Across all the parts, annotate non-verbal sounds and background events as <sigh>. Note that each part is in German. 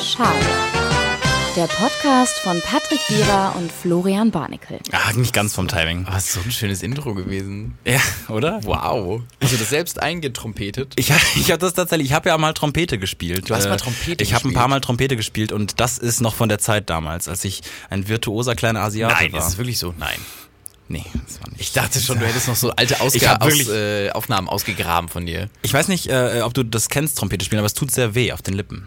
Schade. Der Podcast von Patrick Wierer und Florian Barnikel. Ah, nicht ganz vom Timing. Was so ein schönes Intro gewesen. Ja, oder? Wow. Hast du das selbst eingetrompetet? Ich, ich habe das tatsächlich, ich habe ja mal Trompete gespielt. Du hast Äh, mal Trompete Ich habe ein gespielt? paar Mal Trompete gespielt und das ist noch von der Zeit damals, als ich ein virtuoser kleiner Asiate Nein, war. ist es wirklich so? Nein. Nee, das war nicht. Ich dachte schon, du hättest noch so alte Ausga aus, äh, Aufnahmen ausgegraben von dir. Ich weiß nicht, äh, ob du das kennst, Trompete spielen, aber es tut sehr weh auf den Lippen.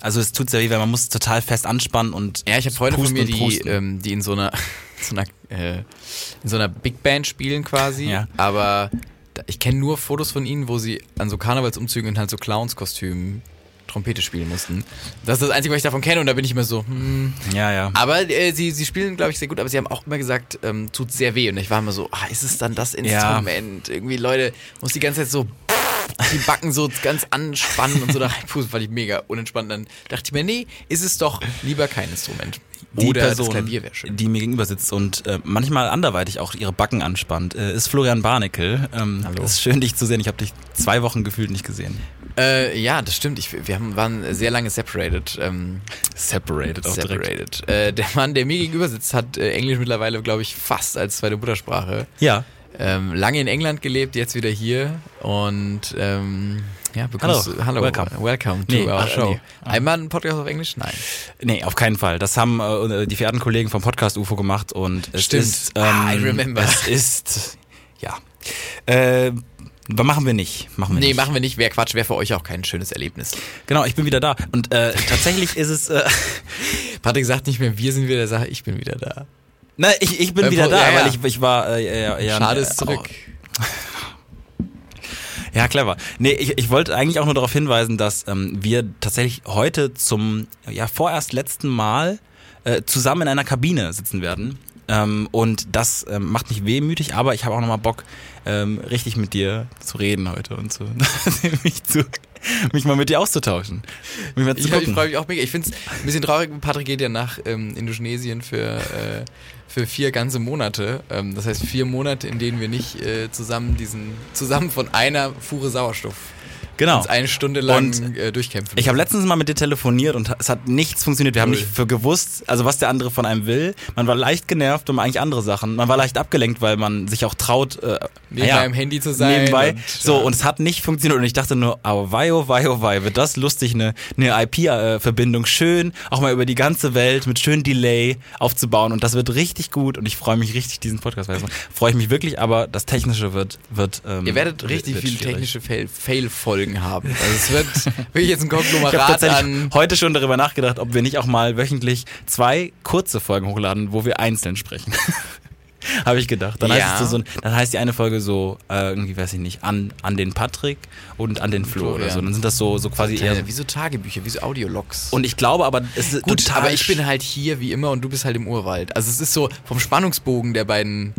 Also es tut sehr weh, weil man muss total fest anspannen und Ja, ich habe Freunde von mir, die, ähm, die in so einer, <laughs> so einer, äh, in so einer Big Band spielen quasi. Ja. Aber ich kenne nur Fotos von ihnen, wo sie an so Karnevalsumzügen in halt so Clownskostümen Trompete spielen mussten. Das ist das Einzige, was ich davon kenne und da bin ich immer so, hm. ja, ja. Aber äh, sie, sie spielen, glaube ich, sehr gut, aber sie haben auch immer gesagt, ähm, tut sehr weh. Und ich war immer so, ah, ist es dann das Instrument? Irgendwie, Leute, muss die ganze Zeit so die Backen so ganz anspannen und so da reinpusten, fand ich mega unentspannt. Dann dachte ich mir, nee, ist es doch lieber kein Instrument. die Oder Person, das Klavier wäre schön. die mir gegenüber sitzt und äh, manchmal anderweitig auch ihre Backen anspannt, äh, ist Florian Barnickel. Ähm, Hallo. Es ist schön, dich zu sehen. Ich habe dich zwei Wochen gefühlt nicht gesehen. Äh, ja, das stimmt. Ich, wir haben, waren sehr lange separated. Ähm, Separated auch direkt. separated. Äh, der Mann, der mir gegenüber sitzt, hat äh, Englisch mittlerweile, glaube ich, fast als zweite Muttersprache. Ja. Ähm, lange in England gelebt, jetzt wieder hier und ähm, ja, Hallo. hallo, Welcome. welcome to Nee, our äh, show. nee. Einmal ein Podcast auf Englisch? Nein. Nee, auf keinen Fall. Das haben äh, die verehrten Kollegen vom Podcast UFO gemacht und es Stimmt. ist. ähm, Ah, I remember. Es ist. Ja. Äh, machen wir nicht. Machen wir Nee, nicht. machen wir nicht. Wäre Quatsch, wäre für euch auch kein schönes Erlebnis. Genau, ich bin wieder da. Und äh, tatsächlich ist es. Äh, <laughs> Patrick sagt nicht mehr, wir sind wieder da, ich bin wieder da. na, ich, ich bin Äh, wieder Paul- da, ja, ja. weil ich, ich war. Äh, ja, ja, Schade ist zurück. <laughs> Ja, clever. Nee, ich, ich wollte eigentlich auch nur darauf hinweisen, dass ähm, wir tatsächlich heute zum ja vorerst letzten Mal äh, zusammen in einer Kabine sitzen werden. Ähm, und das ähm, macht mich wehmütig, aber ich habe auch nochmal Bock, ähm, richtig mit dir zu reden heute und zu, <laughs> mich, zu mich mal mit dir auszutauschen. Mich mal zu Ich, ich freue mich auch mega. Ich finde es ein bisschen traurig, Patrick geht ja nach ähm, Indonesien für, äh, für vier ganze Monate. Ähm, das heißt vier Monate, in denen wir nicht äh, zusammen diesen, zusammen von einer Fuhre Sauerstoff genau. uns eine Stunde lang Und äh, durchkämpfen. Ich habe letztens mal mit dir telefoniert und es hat nichts funktioniert. Wir haben Null. nicht für gewusst, also was der andere von einem will. Man war leicht genervt um eigentlich andere Sachen. Man war leicht abgelenkt, weil man sich auch traut, äh, Nebenbei naja, am Handy zu sein. Nebenbei. und, so, ja. und es hat nicht funktioniert. Und ich dachte nur, oh wei, oh wei, oh wei, wird das lustig, eine, eine IP-Verbindung schön, auch mal über die ganze Welt mit schön Delay aufzubauen. Und das wird richtig gut. Und ich freue mich richtig, diesen Podcast weiterzumachen. Freue ich mich wirklich, aber das Technische wird, wird, ähm, Ihr werdet richtig viele technische Fail- Fail-Folgen haben. Also es wird wirklich jetzt ein Konglomerat tatsächlich an. heute schon darüber nachgedacht, ob wir nicht auch mal wöchentlich zwei kurze Folgen hochladen, wo wir einzeln sprechen. <laughs> Habe ich gedacht. Dann, Ja. heißt es so, so, dann heißt die eine Folge so, äh, irgendwie weiß ich nicht, an, an den Patrick und an den Flo oder so. Dann sind das so, so quasi eher. Kleine, wie so Tagebücher, wie so Audiologs. Und ich glaube aber, es ist Gut, total. aber ich bin halt hier wie immer und du bist halt im Urwald. Also es ist so vom Spannungsbogen der beiden.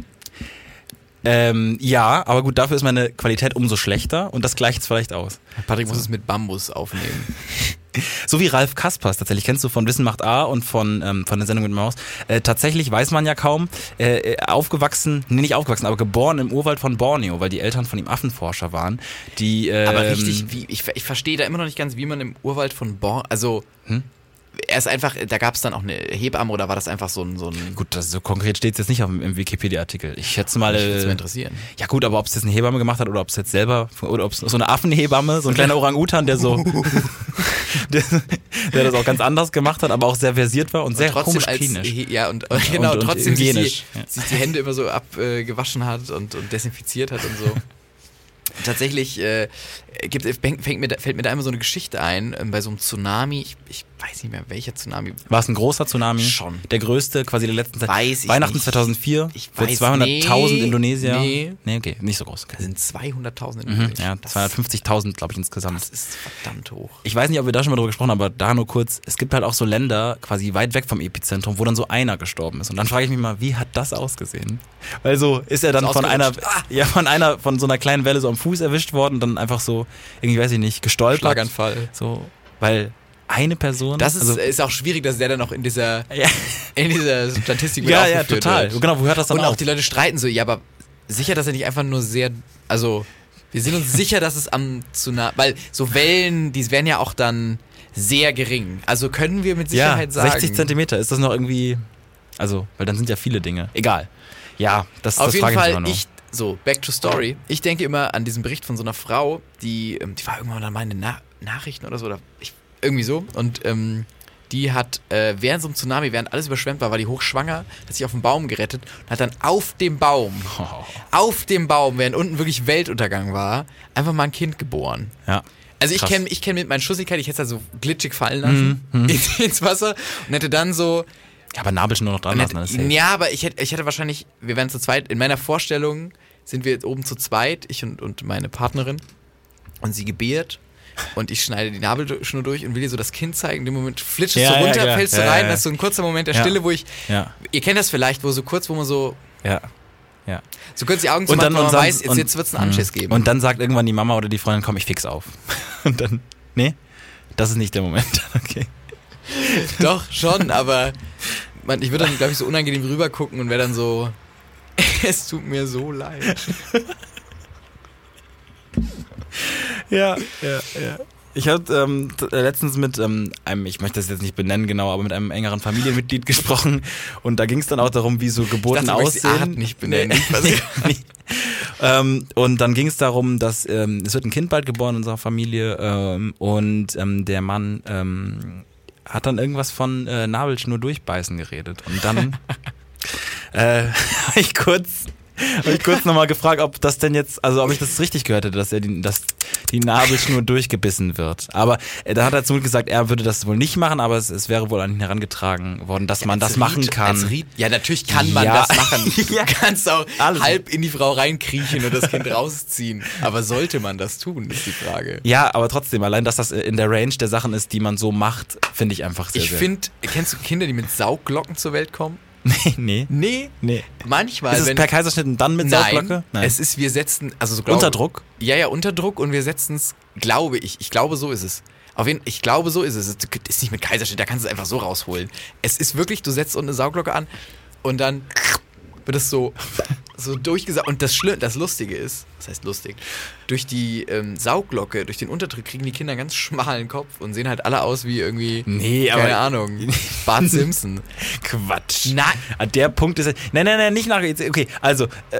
Ähm, ja, aber gut, dafür ist meine Qualität umso schlechter und das gleicht es vielleicht aus. Patrick muss es mit Bambus aufnehmen. <laughs> So wie Ralf Kaspers tatsächlich, kennst du von Wissen macht A und von, ähm, von der Sendung mit Maus. Äh, tatsächlich weiß man ja kaum, äh, äh, aufgewachsen, nee, nicht aufgewachsen, aber geboren im Urwald von Borneo, weil die Eltern von ihm Affenforscher waren. Die, ähm, Aber richtig, wie, ich, ich verstehe da immer noch nicht ganz, wie man im Urwald von Born. Also. Hm? Er ist einfach, da gab es dann auch eine Hebamme oder war das einfach so ein. So ein Gut, das, so konkret steht es jetzt nicht auf, dem- im Wikipedia-Artikel. Ich schätze mal. mich würde Äh, mal interessieren. ja gut, aber ob es jetzt eine Hebamme gemacht hat oder ob es jetzt selber oder ob es so eine Affenhebamme, so ein kleiner Orang-Utan, der so, <laughs> der, der das auch ganz anders gemacht hat, aber auch sehr versiert war und sehr komisch als, klinisch. Ja, und, und genau, und trotzdem sich die, hygienisch, ja. sich die Hände immer so abgewaschen hat und, und desinfiziert hat und so. <laughs> Tatsächlich äh, gibt, fängt mir da, fällt mir da immer so eine Geschichte ein, ähm, bei so einem Tsunami, ich, ich weiß nicht mehr, welcher Tsunami. War es ein großer Tsunami? Schon. Der größte quasi der letzten Zeit. Weiß ich Weihnachten nicht. 2004 Ich für weiß- 200.000 nee, Indonesier. nee. Nee, okay, nicht so groß. Da sind 200.000 in Mhm, Indonesier. ja, das, 250.000, glaube ich, insgesamt. das ist verdammt hoch. Ich weiß nicht, ob wir da schon mal drüber gesprochen haben, aber da nur kurz. Es gibt halt auch so Länder, quasi weit weg vom Epizentrum, wo dann so einer gestorben ist. Und dann frage ich mich mal, wie hat das ausgesehen? Weil so ist er dann Ist von einer. Ah! ja, von einer, von so einer kleinen Welle so am Fuß erwischt worden und dann einfach so, irgendwie weiß ich nicht, gestolpert. Schlaganfall. So, weil Eine Person? Das ist, also, ist auch schwierig, dass der dann noch in dieser, <laughs> ja, in dieser Statistik <laughs> ja, ja, total. Wird. Genau, wo hört das dann Und auf? auch die Leute streiten so, ja, aber sicher, dass er nicht einfach nur sehr, also wir sind uns sicher, dass es am Tsunami, weil so Wellen, die werden ja auch dann sehr gering. Also können wir mit ja, Sicherheit sagen. 60 Zentimeter. Ist das noch irgendwie, also, weil dann sind ja viele Dinge. Egal. Ja, das, Auf das jeden frage ich Fall, noch. ich, so, back to story. Ich denke immer an diesen Bericht von so einer Frau, die, ähm, die war irgendwann mal in den Na Nachrichten oder so, oder ich, irgendwie so. Und ähm, die hat äh, während so einem Tsunami, während alles überschwemmt war, war die hochschwanger, hat sich auf den Baum gerettet und hat dann auf dem Baum, <laughs> auf dem Baum, während unten wirklich Weltuntergang war, einfach mal ein Kind geboren. ja. Also ich kenne ich kenn mit meinen Schussigkeit, ich hätte es halt so glitschig fallen lassen <laughs> ins, ins Wasser und hätte dann so ja, aber Nabelschnur noch dran lassen. dann ist safe. ja, aber ich hätte, ich hätte wahrscheinlich, wir wären zu zweit, in meiner Vorstellung sind wir jetzt oben zu zweit, ich und, und meine Partnerin. Und sie gebiert und ich schneide die Nabelschnur durch und will ihr so das Kind zeigen. In dem Moment flitscht es Ja, ja, runter, klar. fällst du Ja, rein, ja. das ist so ein kurzer Moment der Ja. Stille, wo ich, Ja, ihr kennt das vielleicht, wo so kurz, wo man so, ja, ja. so kurz die Augen zu Und dann, macht, und man dann, weiß, jetzt, und, jetzt wird es einen Anschiss Mhm. geben. Und dann sagt irgendwann die Mama oder die Freundin, komm, ich fix auf. <laughs> Und dann, nee, das ist nicht der Moment. <laughs> Okay. Doch, schon, aber man, ich würde dann, glaube ich, so unangenehm rüber gucken und wäre dann so, <laughs> es tut mir so leid. <laughs> Ja, ja, ja. Ich habe ähm, äh, letztens mit ähm, einem, ich möchte das jetzt nicht benennen genau, aber mit einem engeren Familienmitglied <laughs> gesprochen und da ging es dann auch darum, wie so Geburten dachte, du möchtest die aussehen. Art nicht benennen. <laughs> Nee, ähm, und dann ging es darum, dass ähm, es wird ein Kind bald geboren in unserer Familie ähm, und ähm, der Mann ähm, hat dann irgendwas von äh, Nabelschnur durchbeißen geredet und dann äh, habe ich kurz habe ich kurz nochmal gefragt, ob das denn jetzt, also ob ich das richtig gehört hätte, dass er die, dass die Nabelschnur durchgebissen wird. Aber äh, da hat er zum Glück gesagt, er würde das wohl nicht machen, aber es, es wäre wohl an ihn herangetragen worden, dass man das Als machen Ried- kann. Ried, ja, natürlich kann man Ja. das machen. <laughs> Du Ja. kannst auch Alles. halb in die Frau reinkriechen und das Kind rausziehen. Aber sollte man das tun, ist die Frage. Ja, aber trotzdem, allein, dass das in der Range der Sachen ist, die man so macht, finde ich einfach sehr, Ich finde, kennst du Kinder, die mit Saugglocken zur Welt kommen? Nee, nee. Nee. nee. Manchmal, Ist es wenn. per Kaiserschnitt und dann mit Sauglocke? Nein, es ist, wir setzen, also so glaube- Unter Druck? Ja, ja, unter Druck und wir setzen es, glaube ich, ich glaube, so ist es. Auf jeden ich glaube, so ist es. Es ist nicht mit Kaiserschnitt, da kannst du es einfach so rausholen. Es ist wirklich, du setzt unten eine Sauglocke an und dann wird es so, so durchgesaugt. Und das Schlimme, das Lustige ist, das heißt lustig, durch die ähm, Sauglocke, durch den Unterdruck kriegen die Kinder einen ganz schmalen Kopf und sehen halt alle aus wie irgendwie, Nee, keine Ahnung, Bart Simpson. <laughs> Quatsch. Nein. An der Punkt ist. Nein, nein, nein, nicht nach. Okay, also, äh,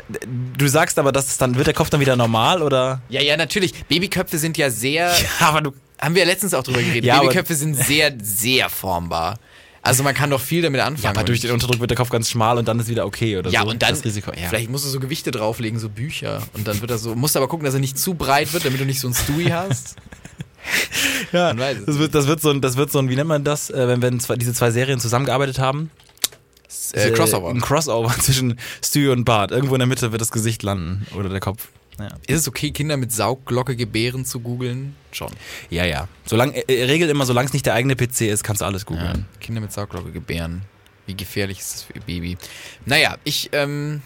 du sagst aber, dass es dann. Wird der Kopf dann wieder normal oder? Ja, ja, natürlich. Babyköpfe sind ja sehr, <laughs> aber du. haben wir ja letztens auch drüber geredet, Ja, Babyköpfe sind sehr, sehr formbar. Also man kann doch viel damit anfangen. Ja, aber durch den Unterdruck wird der Kopf ganz schmal und dann ist wieder okay oder ja, so. und dann, Das Risiko. Ja. vielleicht musst du so Gewichte drauflegen, so Bücher. Und dann wird er so, musst aber gucken, dass er nicht zu breit wird, damit du nicht so ein Stewie hast. <laughs> ja, man weiß es das wird, das wird so ein, das wird so ein, wie nennt man das, äh, wenn, wenn zwei, diese zwei Serien zusammengearbeitet haben? Äh, Crossover. Ein Crossover <laughs> zwischen Stewie und Bart. Irgendwo in der Mitte wird das Gesicht landen oder der Kopf. Ja, Ist es okay, Kinder mit Saugglocke gebären zu googeln? Schon. ja. ja. Solange, äh, regelt immer, solange es nicht der eigene PC ist, kannst du alles Ja. googeln. Kinder mit Saugglocke gebären. Wie gefährlich ist das für ihr Baby? Naja, ich, ähm.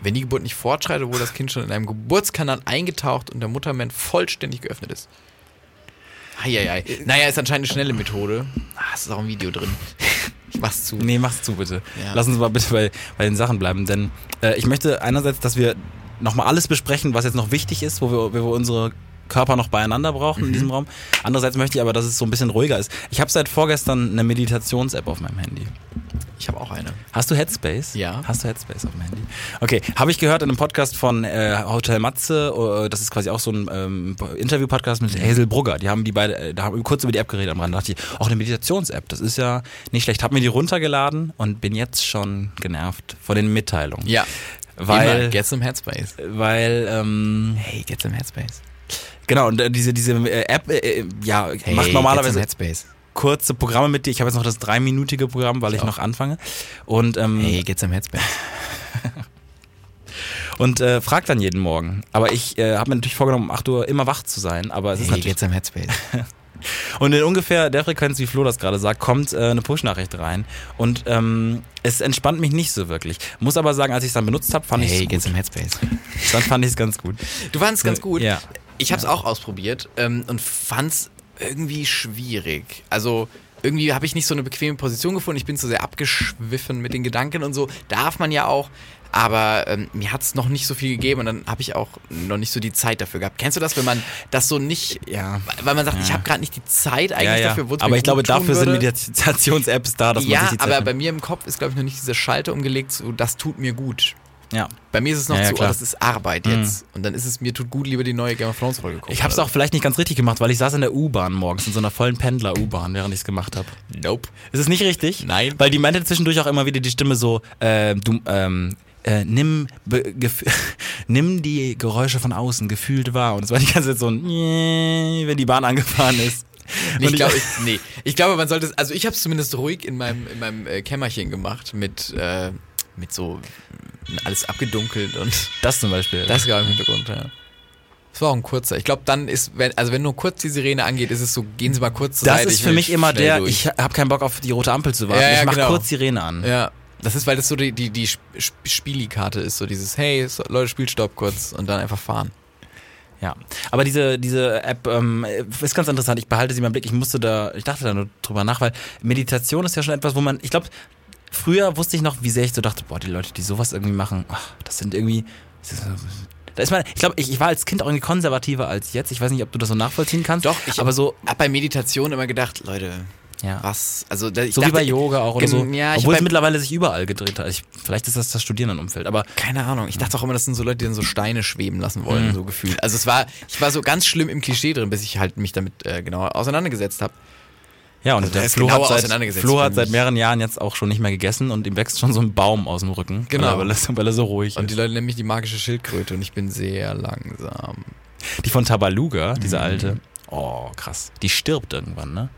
Wenn die Geburt nicht fortschreitet, wurde das Kind schon in einem Geburtskanal eingetaucht und der Muttermund vollständig geöffnet ist. Eieiei. Naja, ist anscheinend eine schnelle Methode. Ah, es ist auch ein Video drin. Ich mach's zu. Nee, mach's zu, bitte. Ja. Lass uns mal bitte bei, bei den Sachen bleiben, denn äh, ich möchte einerseits, dass wir nochmal alles besprechen, was jetzt noch wichtig ist, wo wir, wo wir unsere Körper noch beieinander brauchen Mhm. in diesem Raum. Andererseits möchte ich aber, dass es so ein bisschen ruhiger ist. Ich habe seit vorgestern eine Meditations-App auf meinem Handy. Ich habe auch eine. Hast du Headspace? Ja. Hast du Headspace auf dem Handy? Okay, habe ich gehört in einem Podcast von äh, Hotel Matze, äh, das ist quasi auch so ein ähm, Interview-Podcast mit Hazel Brugger. Die haben die beide, äh, da haben wir kurz über die App geredet am Rand. Da dachte ich, auch eine Meditations-App, das ist ja nicht schlecht. Hab mir die runtergeladen und bin jetzt schon genervt von den Mitteilungen. Ja. Weil, Immer. Get some Headspace. weil, ähm, Hey, get some Headspace. Genau, und äh, diese, diese äh, App, äh, äh, ja, Hey, macht normalerweise Headspace. kurze Programme mit dir. Ich habe jetzt noch das dreiminütige Programm, weil ich auch. noch anfange. Und, ähm, Hey, get some Headspace. <laughs> und äh, frag dann jeden Morgen. Aber ich äh, habe mir natürlich vorgenommen, um 8 Uhr immer wach zu sein. Aber es ist Hey, natürlich. get some Headspace. <laughs> Und in ungefähr der Frequenz, wie Flo das gerade sagt, kommt äh, eine Push-Nachricht rein. Und ähm, es entspannt mich nicht so wirklich. Muss aber sagen, als ich es dann benutzt habe, fand ich Hey, es get gut. some Headspace. <laughs> Dann fand ich es ganz gut. Du fandest ganz gut. Ja. Ich habe es auch ausprobiert ähm, und fand's irgendwie schwierig. Also irgendwie habe ich nicht so eine bequeme Position gefunden. Ich bin zu sehr abgeschwiffen mit den Gedanken und so. Darf man ja auch. Aber ähm, mir hat es noch nicht so viel gegeben und dann habe ich auch noch nicht so die Zeit dafür gehabt. Kennst du das, wenn man das so nicht, Ja. weil man sagt, Ja. ich habe gerade nicht die Zeit eigentlich Ja, ja. dafür, Aber ich glaube, dafür sind würde. Meditations-Apps da, dass man Ja, sich die Zeit aber nimmt. bei mir im Kopf ist, glaube ich, noch nicht dieser Schalter umgelegt, so das tut mir gut. Ja. Bei mir ist es noch Ja, ja, oh, klar. Mhm. das ist Arbeit jetzt. Und dann ist es mir tut gut, lieber die neue Game of Thrones Folge gucken. Ich habe es auch vielleicht nicht ganz richtig gemacht, weil ich saß in der U-Bahn morgens, in so einer vollen Pendler-U-Bahn, während ich es gemacht habe. Nope. Ist es nicht richtig? Nein. Weil die meinte zwischendurch auch immer wieder die Stimme so, äh, du, ähm, äh, nimm, be, <laughs> nimm die Geräusche von außen gefühlt wahr. Und es war die ganze Zeit so ein, wenn die Bahn angefahren ist. Nee, ich glaube, ich, nee. ich glaube, man sollte es, also ich habe es zumindest ruhig in meinem, in meinem äh, Kämmerchen gemacht mit, äh, mit so alles abgedunkelt und das zum Beispiel. das war im Hintergrund, ja. Das war auch ein kurzer. Ich glaube, dann ist, wenn, also wenn nur kurz die Sirene angeht, ist es so, gehen Sie mal kurz zur das Seite. ist ich für mich immer der, durch. ich habe keinen Bock auf die rote Ampel zu warten. Ja, ja, ich mach genau. kurz Sirene an. Ja, das ist, weil das so die, die, die Sp- Sp- Spielikarte ist, so dieses, hey, so, Leute, spielt Stopp kurz und dann einfach fahren. Ja, aber diese, diese App ähm, ist ganz interessant. Ich behalte sie mal im Blick. Ich musste da, ich dachte da nur drüber nach, weil Meditation ist ja schon etwas, wo man, ich glaube, früher wusste ich noch, wie sehr ich so dachte, boah, die Leute, die sowas irgendwie machen, ach, das sind irgendwie, da ist man, ich glaube, ich, ich war als Kind auch irgendwie konservativer als jetzt. Ich weiß nicht, ob du das so nachvollziehen kannst. Doch, ich aber so, hab bei Meditation immer gedacht, Leute, ja. was? Also, da, ich So dachte, wie bei Yoga auch oder so. ja, ich Obwohl es mittlerweile sich überall gedreht hat. Ich, vielleicht ist das das Studierendenumfeld, aber Keine Ahnung. Ich dachte auch immer, das sind so Leute, die dann so Steine schweben lassen Mhm. wollen, so gefühlt. Also es war, ich war so ganz schlimm im Klischee drin, bis ich halt mich damit äh, genauer auseinandergesetzt habe. Ja, und Also der Flo, genauer hat seit, Flo hat seit mehreren Jahren jetzt auch schon nicht mehr gegessen und ihm wächst schon so ein Baum aus dem Rücken. Genau. Weil er, weil er so ruhig Und ist. die Leute nennen mich die magische Schildkröte und ich bin sehr langsam. Die von Tabaluga, Mhm. diese alte. Oh, krass. Die stirbt irgendwann, ne?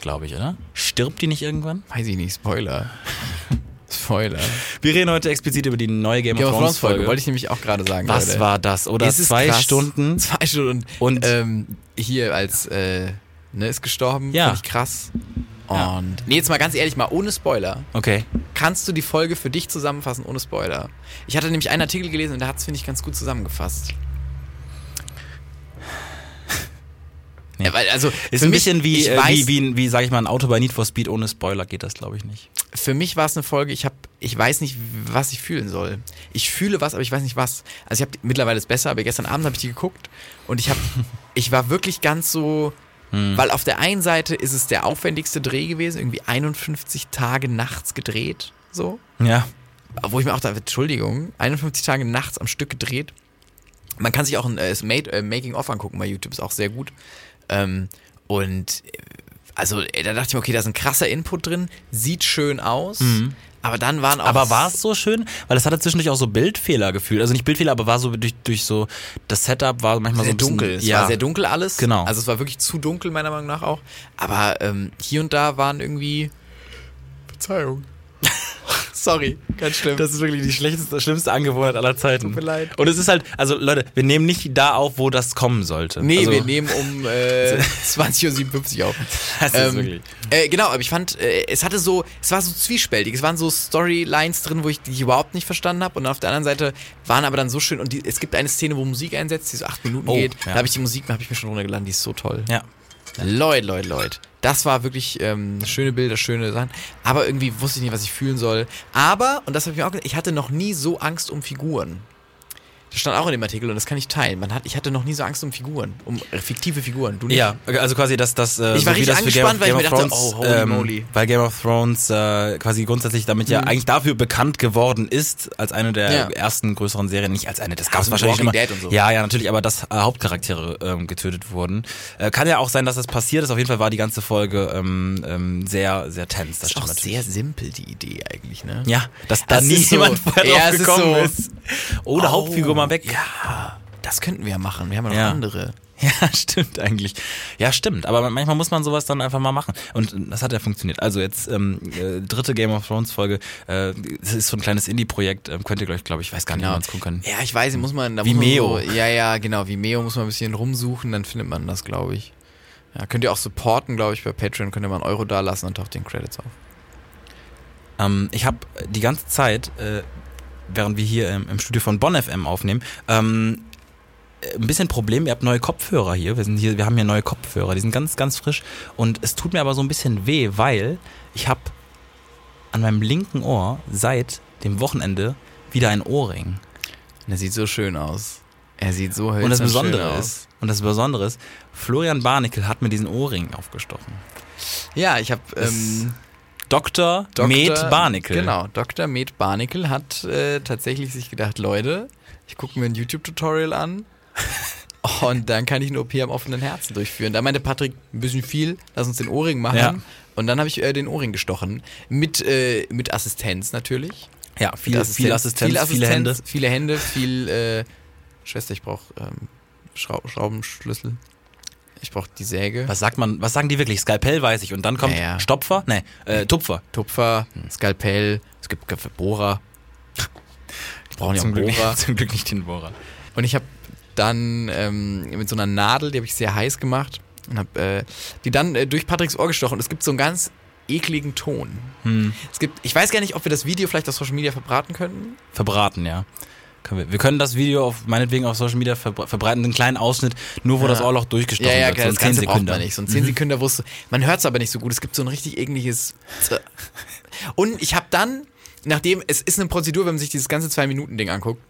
Glaube ich, oder? Stirbt die nicht irgendwann? Weiß ich nicht, Spoiler. <laughs> Spoiler. Wir reden heute explizit über die neue Game, Game of Thrones Folge. wollte ich nämlich auch gerade sagen. Was Leute. war das? Oder zwei krass. Stunden? <laughs> Zwei Stunden. Und- ähm, hier als, äh, ne, ist gestorben. Ja. Fand ich krass. Ja. Und, nee, jetzt mal ganz ehrlich, mal ohne Spoiler. Okay. Kannst du die Folge für dich zusammenfassen ohne Spoiler? Ich hatte nämlich einen Artikel gelesen und der hat es, finde ich, ganz gut zusammengefasst. <laughs> Nee. Ja, weil, also, Ist ein mich- bisschen wie, äh, weiß, wie, wie, wie sag ich mal, ein Auto bei Need for Speed ohne Spoiler geht das, glaube ich, nicht. Für mich war es eine Folge, ich, hab, ich weiß nicht, was ich fühlen soll. Ich fühle was, aber ich weiß nicht was. Also ich habe mittlerweile ist es besser, aber gestern Abend habe ich die geguckt und ich habe, <laughs> ich war wirklich ganz so, Hm. weil auf der einen Seite ist es der aufwendigste Dreh gewesen, irgendwie 51 Tage nachts gedreht, so. Ja. Wo ich mir auch dachte, Entschuldigung, 51 Tage nachts am Stück gedreht. Man kann sich auch ein äh, äh, Making-of angucken bei YouTube, ist auch sehr gut. Ähm, und also da dachte ich mir, okay, da ist ein krasser Input drin, sieht schön aus, aber dann waren auch... Mhm. Aber war es so schön? Weil es hatte zwischendurch auch so Bildfehler gefühlt. Also nicht Bildfehler, aber war so durch, durch so, das Setup war manchmal so sehr ein bisschen, dunkel. Es ja. war sehr dunkel alles. Genau. Also es war wirklich zu dunkel, meiner Meinung nach auch. Aber ähm, hier und da waren irgendwie... Verzeihung. <laughs> Sorry, ganz schlimm. Das ist wirklich die schlechteste, schlimmste Angewohnheit aller Zeiten. Tut mir leid. Und es ist halt, also Leute, wir nehmen nicht da auf, wo das kommen sollte. Nee, also, wir nehmen um äh, <laughs> 20.57 Uhr auf. Das ist Ähm, wirklich. Äh, genau, aber ich fand, äh, es hatte so, es war so zwiespältig. Es waren so Storylines drin, wo ich die überhaupt nicht verstanden habe. Und auf der anderen Seite waren aber dann so schön. Und die, es gibt eine Szene, wo Musik einsetzt, die so acht Minuten Oh, geht. ja. Da habe ich die Musik, habe ich mir schon runtergeladen, die ist so toll. Ja. Leute, Leute, Leute. Das war wirklich ähm, schöne Bilder, schöne Sachen. Aber irgendwie wusste ich nicht, was ich fühlen soll. Aber, und das habe ich mir auch gedacht, ich hatte noch nie so Angst um Figuren. Das stand auch in dem Artikel und das kann ich teilen. Man hat, ich hatte noch nie so Angst um Figuren, um fiktive Figuren. Du nicht? Ja, also quasi das, das äh, Ich war wie richtig angespannt, weil ich mir dachte, Thrones, oh, holy ähm, moly. weil Game of Thrones äh, quasi grundsätzlich damit ja Mhm. eigentlich dafür bekannt geworden ist, als eine der Ja. ersten größeren Serien, nicht als eine, das gab es so wahrscheinlich Walking immer. Dead und so. Ja, ja, natürlich, aber dass äh, Hauptcharaktere ähm, getötet wurden. Äh, kann ja auch sein, dass das passiert ist. Auf jeden Fall war die ganze Folge ähm, ähm, sehr, sehr tense. Das ist auch natürlich. sehr simpel, die Idee eigentlich, ne? Ja, dass da Das nie so- jemand vorher Ja, drauf es ist gekommen so- ist. Oder Oh, Hauptfigur mal weg. Ja, das könnten wir ja machen. Wir haben ja noch Ja. andere. <laughs> Ja, stimmt eigentlich. Ja, stimmt. Aber manchmal muss man sowas dann einfach mal machen. Und das hat ja funktioniert. Also jetzt ähm, äh, dritte Game of Thrones Folge. Äh, das ist so ein kleines Indie-Projekt. Ähm, könnt ihr gleich, glaube ich, weiß gar nicht, wie man es gucken kann. Ja, ich weiß, muss man. Da Vimeo. Muss man so, ja, ja, genau. Vimeo muss man ein bisschen rumsuchen, dann findet man das, glaube ich. Ja, könnt ihr auch supporten, glaube ich, bei Patreon. Könnt ihr mal einen Euro da lassen und taucht den Credits auf. Ähm, ich habe die ganze Zeit, äh, während wir hier im, im Studio von Bonn FM aufnehmen, ähm, ein bisschen Problem, ihr habt neue Kopfhörer hier. Wir sind hier, wir haben hier neue Kopfhörer, die sind ganz, ganz frisch. Und es tut mir aber so ein bisschen weh, weil ich habe an meinem linken Ohr seit dem Wochenende wieder ein Ohrring. Und er sieht so schön aus. Er sieht so Und das hölzern Besondere schön aus. ist, und das Besondere ist, Florian Barnickel hat mir diesen Ohrring aufgestochen. Ja, ich habe ähm, Dr. Dr. Med Barnickel. Genau, Dr. Med Barnickel hat äh, tatsächlich sich gedacht, Leute, ich gucke mir ein YouTube-Tutorial an <laughs> und dann kann ich eine OP am offenen Herzen durchführen. Da meinte Patrick, ein bisschen viel, lass uns den Ohrring machen. Ja. Und dann habe ich äh, den Ohrring gestochen. Mit, äh, mit Assistenz natürlich. Ja, viel, Mit viel Assistenz, viel viele Hände. Viele Hände, viel äh, Schwester, ich brauche ähm, Schrau Schraubenschlüssel. Ich brauche die Säge. Was sagt man, was sagen die wirklich? Skalpell weiß ich. Und dann kommt Ja, ja. Stopfer? Nee, äh, Tupfer. Tupfer, Skalpell, es gibt Bohrer. Die brauchen ja auch Zum Glück, Bohrer. <laughs> zum Glück nicht den Bohrer. Und ich habe dann ähm, mit so einer Nadel, die habe ich sehr heiß gemacht und habe äh, die dann äh, durch Patricks Ohr gestochen. Und es gibt so einen ganz ekligen Ton. Hm. Es gibt, ich weiß gar nicht, ob wir das Video vielleicht auf Social Media verbraten könnten. Verbraten, ja. Können wir. wir können das Video auf, meinetwegen auf Social Media verbre verbreiten, einen kleinen Ausschnitt, nur wo Ja. das Ohrloch durchgestochen ja, ja, wird. klar, so das in 10 Ganze braucht Sekunden. man nicht. So ein 10 Sekunden, wo man hört es aber nicht so gut. Es gibt so ein richtig ekliges. Und ich habe dann, nachdem, es ist eine Prozedur, wenn man sich dieses ganze Zwei-Minuten-Ding anguckt,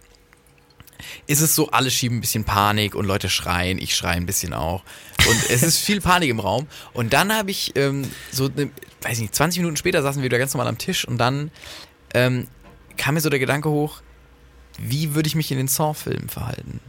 ist es so, alle schieben ein bisschen Panik und Leute schreien, ich schreie ein bisschen auch. Und es ist viel Panik im Raum. Und dann habe ich ähm, so, ne, weiß ich nicht, 20 Minuten später saßen wir wieder ganz normal am Tisch und dann ähm, kam mir so der Gedanke hoch, wie würde ich mich in den Saw-Filmen verhalten?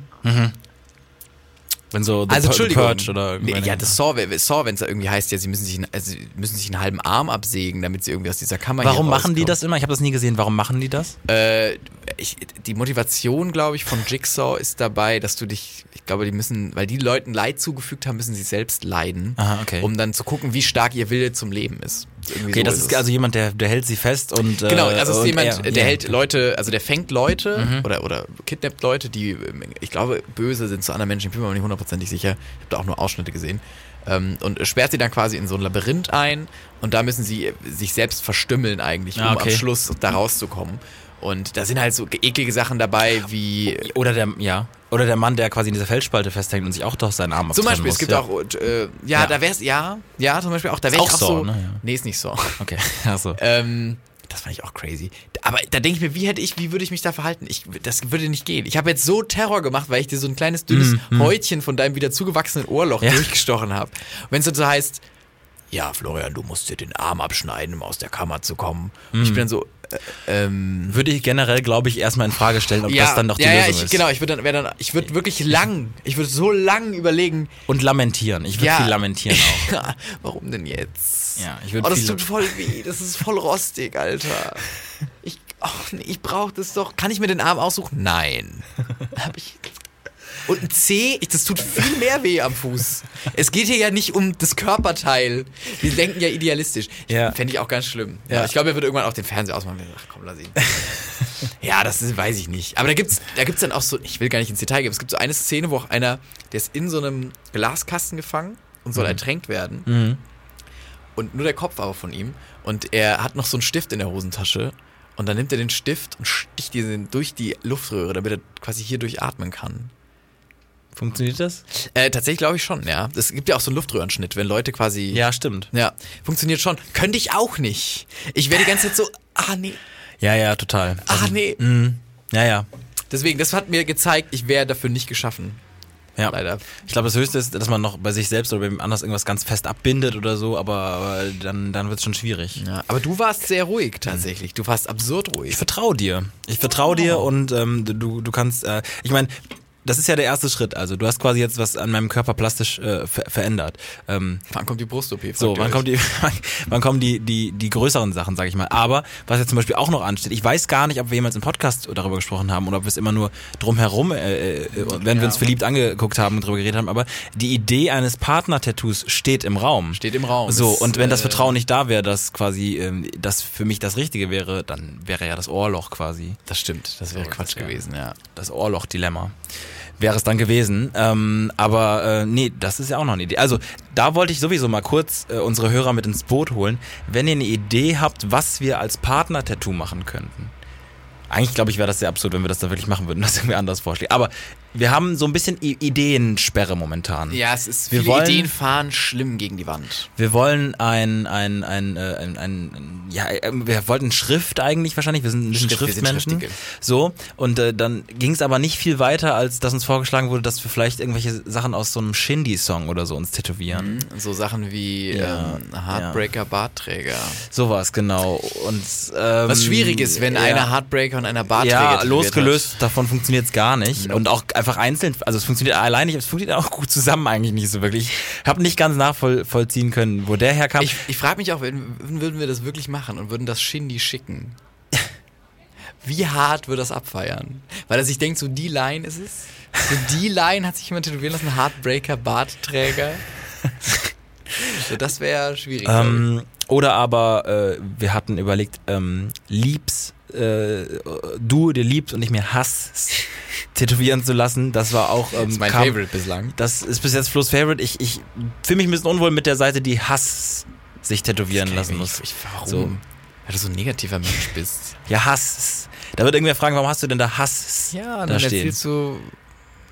Wenn so The Also Entschuldigung. Purge oder nee, ja, das Saw, Saw wenn es da irgendwie heißt, ja, sie müssen sich, einen- also, müssen sich einen halben Arm absägen, damit sie irgendwie aus dieser Kammer Warum machen die das immer? Ich habe das nie gesehen. Warum machen die das? Äh, ich, die Motivation, glaube ich, von Jigsaw ist dabei, dass du dich, ich glaube, die müssen, weil die Leuten Leid zugefügt haben, müssen sie selbst leiden, Aha, okay. um dann zu gucken, wie stark ihr Wille zum Leben ist. Okay, so das ist es. also jemand, der, der hält sie fest und. äh, Genau, also es ist und jemand, er- der ja. Mhm. hält Leute, also der fängt Leute oder, oder kidnappt Leute, die, ich glaube, böse sind zu anderen Menschen, ich bin mir aber nicht hundertprozentig sicher. Ich habe da auch nur Ausschnitte gesehen. Ähm, und sperrt sie dann quasi in so ein Labyrinth ein und da müssen sie sich selbst verstümmeln eigentlich, um Ah, okay. am Schluss da rauszukommen. Und da sind halt so eklige Sachen dabei wie Oder der, ja. Oder der Mann, der quasi in dieser Felsspalte festhängt und sich auch doch seinen Arm zum abtrennen Beispiel, muss. es gibt ja. auch, äh, ja, Ja. da wär's, ja, ja, zum Beispiel auch, da wäre ich auch auch so, ne? Ja. nee, ist nicht <laughs> <laughs> so. Okay, achso. Ähm, das fand ich auch crazy. Aber da denke ich mir, wie hätte ich, wie würde ich mich da verhalten? Ich, das würde nicht gehen. Ich habe jetzt so Terror gemacht, weil ich dir so ein kleines dünnes Häutchen von deinem wieder zugewachsenen Ohrloch Ja. durchgestochen habe. Wenn es dann so heißt, ja, Florian, du musst dir den Arm abschneiden, um aus der Kammer zu kommen. Und ich bin dann so, ähm, Würde ich generell, glaube ich, erstmal in Frage stellen, ob ja, das dann doch die ja, Lösung ich, ist. genau, ich würde dann, dann, ich würde wirklich lang, ich würde so lang überlegen, Und lamentieren. Ich würde Ja. viel lamentieren auch. <laughs> Ja, warum denn jetzt? Ja, ich würde Oh, das tut voll weh. Das ist voll rostig, Alter. <laughs> Ich, oh, nee, ich brauche das doch. Kann ich mir den Arm aussuchen? Nein. <laughs> Hab ich. Und ein C, das tut viel mehr weh am Fuß. Es geht hier ja nicht um das Körperteil. Wir denken ja idealistisch. Ja. Fände ich auch ganz schlimm. Ja. Ich glaube, er wird irgendwann auch den Fernseher ausmachen. Ach komm, lass ihn. <laughs> ja, das ist, weiß ich nicht. Aber da gibt's, da gibt's dann auch so, ich will gar nicht ins Detail gehen, es gibt so eine Szene, wo auch einer, der ist in so einem Glaskasten gefangen und soll ertränkt werden. Mhm. Und nur der Kopf aber von ihm. Und er hat noch so einen Stift in der Hosentasche. Und dann nimmt er den Stift und sticht diesen durch die Luftröhre, damit er quasi hier durchatmen kann. Funktioniert das? Äh, tatsächlich glaube ich schon, ja. Es gibt ja auch so einen Luftröhrenschnitt, wenn Leute quasi. Ja, stimmt. Ja, funktioniert schon. Könnte ich auch nicht. Ich wäre die ganze Zeit so, ah nee, Ja, ja, total. ah nee. Mhm. Ja, ja. Deswegen, das hat mir gezeigt, ich wäre dafür nicht geschaffen. Ja. Leider. Ich glaube, das Höchste ist, dass man noch bei sich selbst oder bei jemand anders irgendwas ganz fest abbindet oder so, aber, aber dann, dann wird es schon schwierig. Ja, aber du warst sehr ruhig tatsächlich. Du warst absurd ruhig. Ich vertraue dir. Ich vertraue dir und ähm, du, du kannst, äh, ich meine, das ist ja der erste Schritt. Also du hast quasi jetzt was an meinem Körper plastisch äh, ver verändert. Ähm, Wann kommt die Brust-OP? so, wann kommt die, <laughs> wann kommen die, die, die größeren Sachen, sage ich mal. Aber was jetzt zum Beispiel auch noch ansteht, ich weiß gar nicht, ob wir jemals im Podcast darüber gesprochen haben oder ob wir es immer nur drumherum, äh, äh, wenn wir uns verliebt angeguckt haben und darüber geredet haben. Aber die Idee eines Partner-Tattoos steht im Raum. Steht im Raum. So, Das, und wenn das äh, Vertrauen nicht da wäre, dass quasi ähm, das für mich das Richtige wäre, dann wäre ja das Ohrloch quasi. Das stimmt, das wäre Quatsch ja. gewesen, ja. Das Ohrloch-Dilemma. Wäre es dann gewesen. Ähm, aber äh, nee, das ist ja auch noch eine Idee. Also da wollte ich sowieso mal kurz äh, unsere Hörer mit ins Boot holen. Wenn ihr eine Idee habt, was wir als Partner-Tattoo machen könnten. Eigentlich glaube ich, wäre das sehr absurd, wenn wir das da wirklich machen würden, <laughs> das irgendwie anders vorschlägt. Aber wir haben so ein bisschen I Ideensperre momentan. Ja, es ist Wir wollen- Ideen fahren schlimm gegen die Wand. Wir wollen ein, ein, ein, äh, ein, ein, ja, äh, wir wollten Schrift eigentlich wahrscheinlich. Wir sind ein bisschen Schrift, wir sind Schriftmenschen. So, und äh, dann ging es aber nicht viel weiter, als dass uns vorgeschlagen wurde, dass wir vielleicht irgendwelche Sachen aus so einem Shindy-Song oder so uns tätowieren. So Sachen wie Ja, ähm, Heartbreaker, Bartträger. Sowas, genau. Und, ähm, Was schwierig ist, wenn ja. einer Heartbreaker und einer Bartträger Ja, losgelöst davon funktioniert es gar nicht. Nope. Und auch einfach einzeln, also es funktioniert allein nicht, es funktioniert auch gut zusammen eigentlich nicht so wirklich. Ich habe nicht ganz nachvollziehen können, wo der herkam. Ich, ich frage mich auch, würden wir das wirklich machen und würden das Shindy schicken? Wie hart würde das abfeiern? Weil er sich denkt, so die Line ist es. So die Line hat sich jemand tätowieren lassen, Heartbreaker, Bartträger. Das wäre schwierig. Ähm, oder aber äh, wir hatten überlegt, ähm, liebst, äh, du dir liebst und nicht mehr hasst, tätowieren zu lassen. Das war auch ähm, das ist mein kam- Favorite bislang. Das ist bis jetzt Flo's Favorite. Ich, ich fühle mich ein bisschen unwohl mit der Seite, die Hass sich tätowieren lassen ich, muss. Ich, warum? So. Weil du so ein negativer Mensch bist. Ja, Hass. Da wird irgendwer fragen, warum hast du denn da Hass Ja, da dann stehen? erzählst du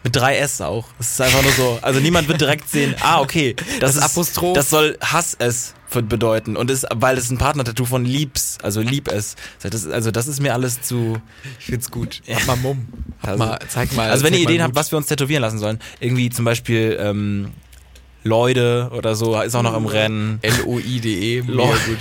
Mit drei S auch. Das ist einfach nur so. Also niemand wird direkt sehen, ah, okay. Das, Das ist, Apostroph. Das soll Hass es bedeuten. Und ist, weil es ein Partner-Tattoo von Liebs, also lieb es. Das ist, also das ist mir alles zu. Ich find's gut. Hab mal Mumm. Hab Also- mal, zeig mal. Also wenn ihr Ideen habt, was wir uns tätowieren lassen sollen, irgendwie zum Beispiel ähm, Leute oder so, ist auch noch im Rennen. L-O-I-D-E.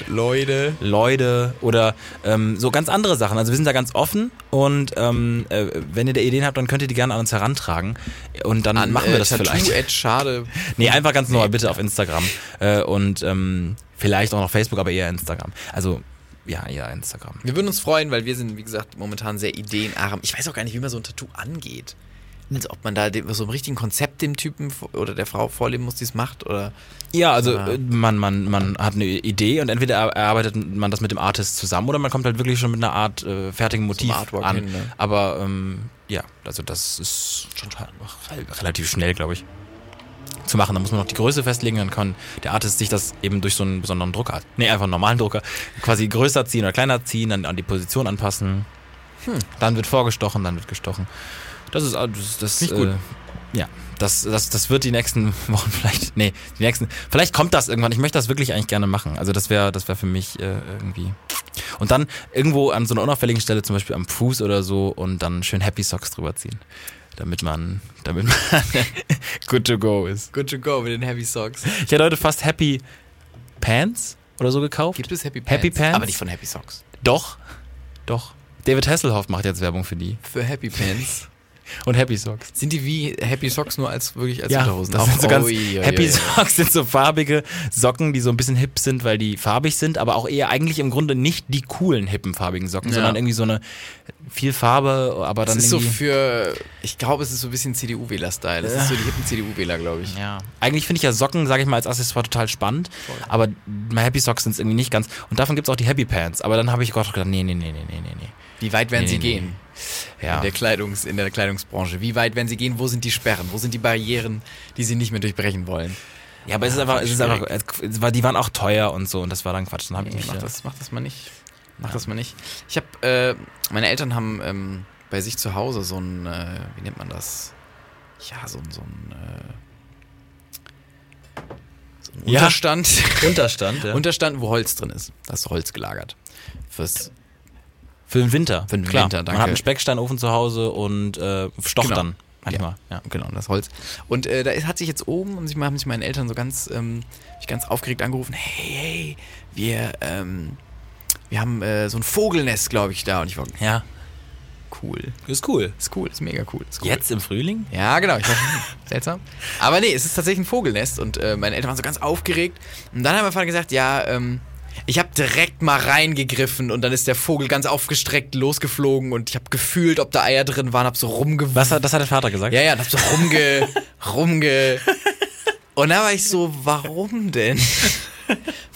Leute. Leute oder ähm, so ganz andere Sachen. Also wir sind da ganz offen und ähm, äh, wenn ihr da Ideen habt, dann könnt ihr die gerne an uns herantragen und dann machen wir das vielleicht. Tattoo schade. <laughs> Nee, einfach ganz normal, bitte auf Instagram. Äh, und ähm, vielleicht auch noch Facebook, aber eher Instagram. Also, ja, eher Instagram. Wir würden uns freuen, weil wir sind, wie gesagt, momentan sehr ideenarm. Ich weiß auch gar nicht, wie man so ein Tattoo angeht. Also ob man da so einem richtigen Konzept dem Typen oder der Frau vorleben muss, die es macht, oder Ja, also Ja. äh, man, man, man hat eine Idee und entweder er- erarbeitet man das mit dem Artist zusammen oder man kommt halt wirklich schon mit einer Art äh, fertigen Motiv an. hin, ne? Aber ähm, ja, also das ist schon re- relativ schnell, glaube ich, zu machen. Da muss man noch die Größe festlegen, dann kann der Artist sich das eben durch so einen besonderen Drucker, nee, einfach einen normalen Drucker, quasi größer ziehen oder kleiner ziehen, dann an die Position anpassen. Hm. Dann wird vorgestochen, dann wird gestochen. Das ist das, das ich gut. Äh, ja, das, das, das wird die nächsten <laughs> Wochen vielleicht, nee, die nächsten, vielleicht kommt das irgendwann. Ich möchte das wirklich eigentlich gerne machen. Also das wäre, das wäre für mich äh, irgendwie. Und dann irgendwo an so einer unauffälligen Stelle, zum Beispiel am Fuß oder so, und dann schön Happy Socks drüber ziehen. Damit man, damit man <laughs> good to go ist. good to go mit den Heavy Socks. Ich hatte heute fast Happy Pants oder so gekauft. Gibt es Happy Pants? Happy Pants? Aber nicht von Happy Socks. Doch, doch. David Hasselhoff macht jetzt Werbung für die. Für Happy Pants. <laughs> Und Happy Socks. Sind die wie Happy Socks nur als wirklich als Ja, Unterhosen? das sind so ganz ui, Happy. Socks sind so farbige Socken, die so ein bisschen hip sind, weil die farbig sind, aber auch eher eigentlich im Grunde nicht die coolen hippen farbigen Socken, Ja. sondern irgendwie so eine viel Farbe, aber Das dann ist so für, ich glaube, es ist so ein bisschen CDU-Wähler-Style. Das ist so die hippen CDU-Wähler, glaube ich. ja. Eigentlich finde ich ja Socken, sage ich mal, als Accessoire total spannend, aber bei Happy Socks sind es irgendwie nicht ganz. Und davon gibt es auch die Happy Pants, aber dann habe ich Gott gedacht, nee, nee, nee, nee, nee, nee, nee. Wie weit werden Nee, sie nee, nee. Ja. In, der Kleidungs-, in der Kleidungsbranche. Wie weit werden sie gehen? Wo sind die Sperren? Wo sind die Barrieren, die sie nicht mehr durchbrechen wollen? Ja, aber es ist einfach, es ist einfach, es war, die waren auch teuer und so und das war dann Quatsch. Dann habe ich Nee, mach, äh, das, mach das mal nicht. Mach das mal nicht. Ich habe, äh, meine Eltern haben ähm, bei sich zu Hause so ein, äh, wie nennt man das? Ja, so ein, so ein, äh, so ein Ja. Unterstand. Unterstand, <laughs> ja. Unterstand, wo Holz drin ist. Da ist Holz gelagert. Fürs, Für den Winter. Für den Klar. Winter, danke. Man hat einen Specksteinofen zu Hause und äh, Stoch Genau. dann manchmal. Ja. Genau, das Holz. Und äh, da ist, hat sich jetzt oben, und sich haben sich meine Eltern so ganz, ähm, mich ganz aufgeregt angerufen, hey, hey, wir, ähm, wir haben äh, so ein Vogelnest, glaube ich, da. Und ich war, ja. cool. Ist cool. Ist cool, ist mega cool. Ist cool. Jetzt im Frühling? Ja, genau. Ich war, <laughs> seltsam. Aber nee, es ist tatsächlich ein Vogelnest und äh, meine Eltern waren so ganz aufgeregt. Und dann mein Vater gesagt, ja, ähm, ich habe direkt mal reingegriffen und dann ist der Vogel ganz aufgestreckt losgeflogen und ich habe gefühlt, ob da Eier drin waren, hab so rumgew... Was hat, das hat der Vater gesagt? Ja, ja, und hab so rumge... <laughs> rumge... Und da war ich so, warum denn?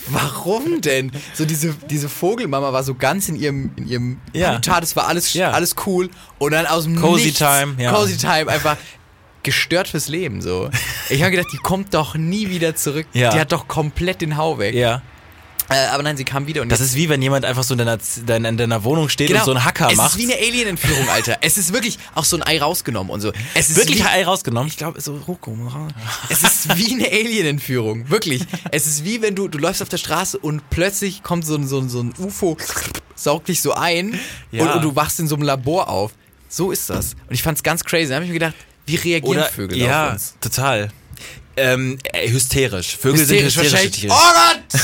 Warum denn? So diese, diese Vogelmama war so ganz in ihrem, in ihrem Ja. Habitat, es war alles, Ja. alles cool. Und dann aus dem Cozy Nichts, Time, ja. Cozy Time, einfach gestört fürs Leben so. Ich habe gedacht, die kommt doch nie wieder zurück. Ja. Die hat doch komplett den Hau weg. Ja. Äh, aber nein, sie kam wieder und Das ist wie wenn jemand einfach so in deiner, in, in deiner Wohnung steht und so einen Hacker Genau. es macht. ist wie eine Alien-Entführung, Alter. Es ist wirklich auch so ein Ei rausgenommen und so. Es ist Wirklich wie, Ei rausgenommen. Ich glaube, so Rocco. Es ist wie eine Alien-Entführung. Wirklich. Es ist wie wenn du, du läufst auf der Straße und plötzlich kommt so ein, so ein, so ein UFO, saugt dich so ein Ja. und, und du wachst in so einem Labor auf. So ist das. Und ich fand's ganz crazy. Da habe ich mir gedacht, wie reagieren Oder, Vögel ja, auf uns? total. Ähm, äh, hysterisch. Vögel Hysterisch sind hysterische. Tiere. Oh Gott!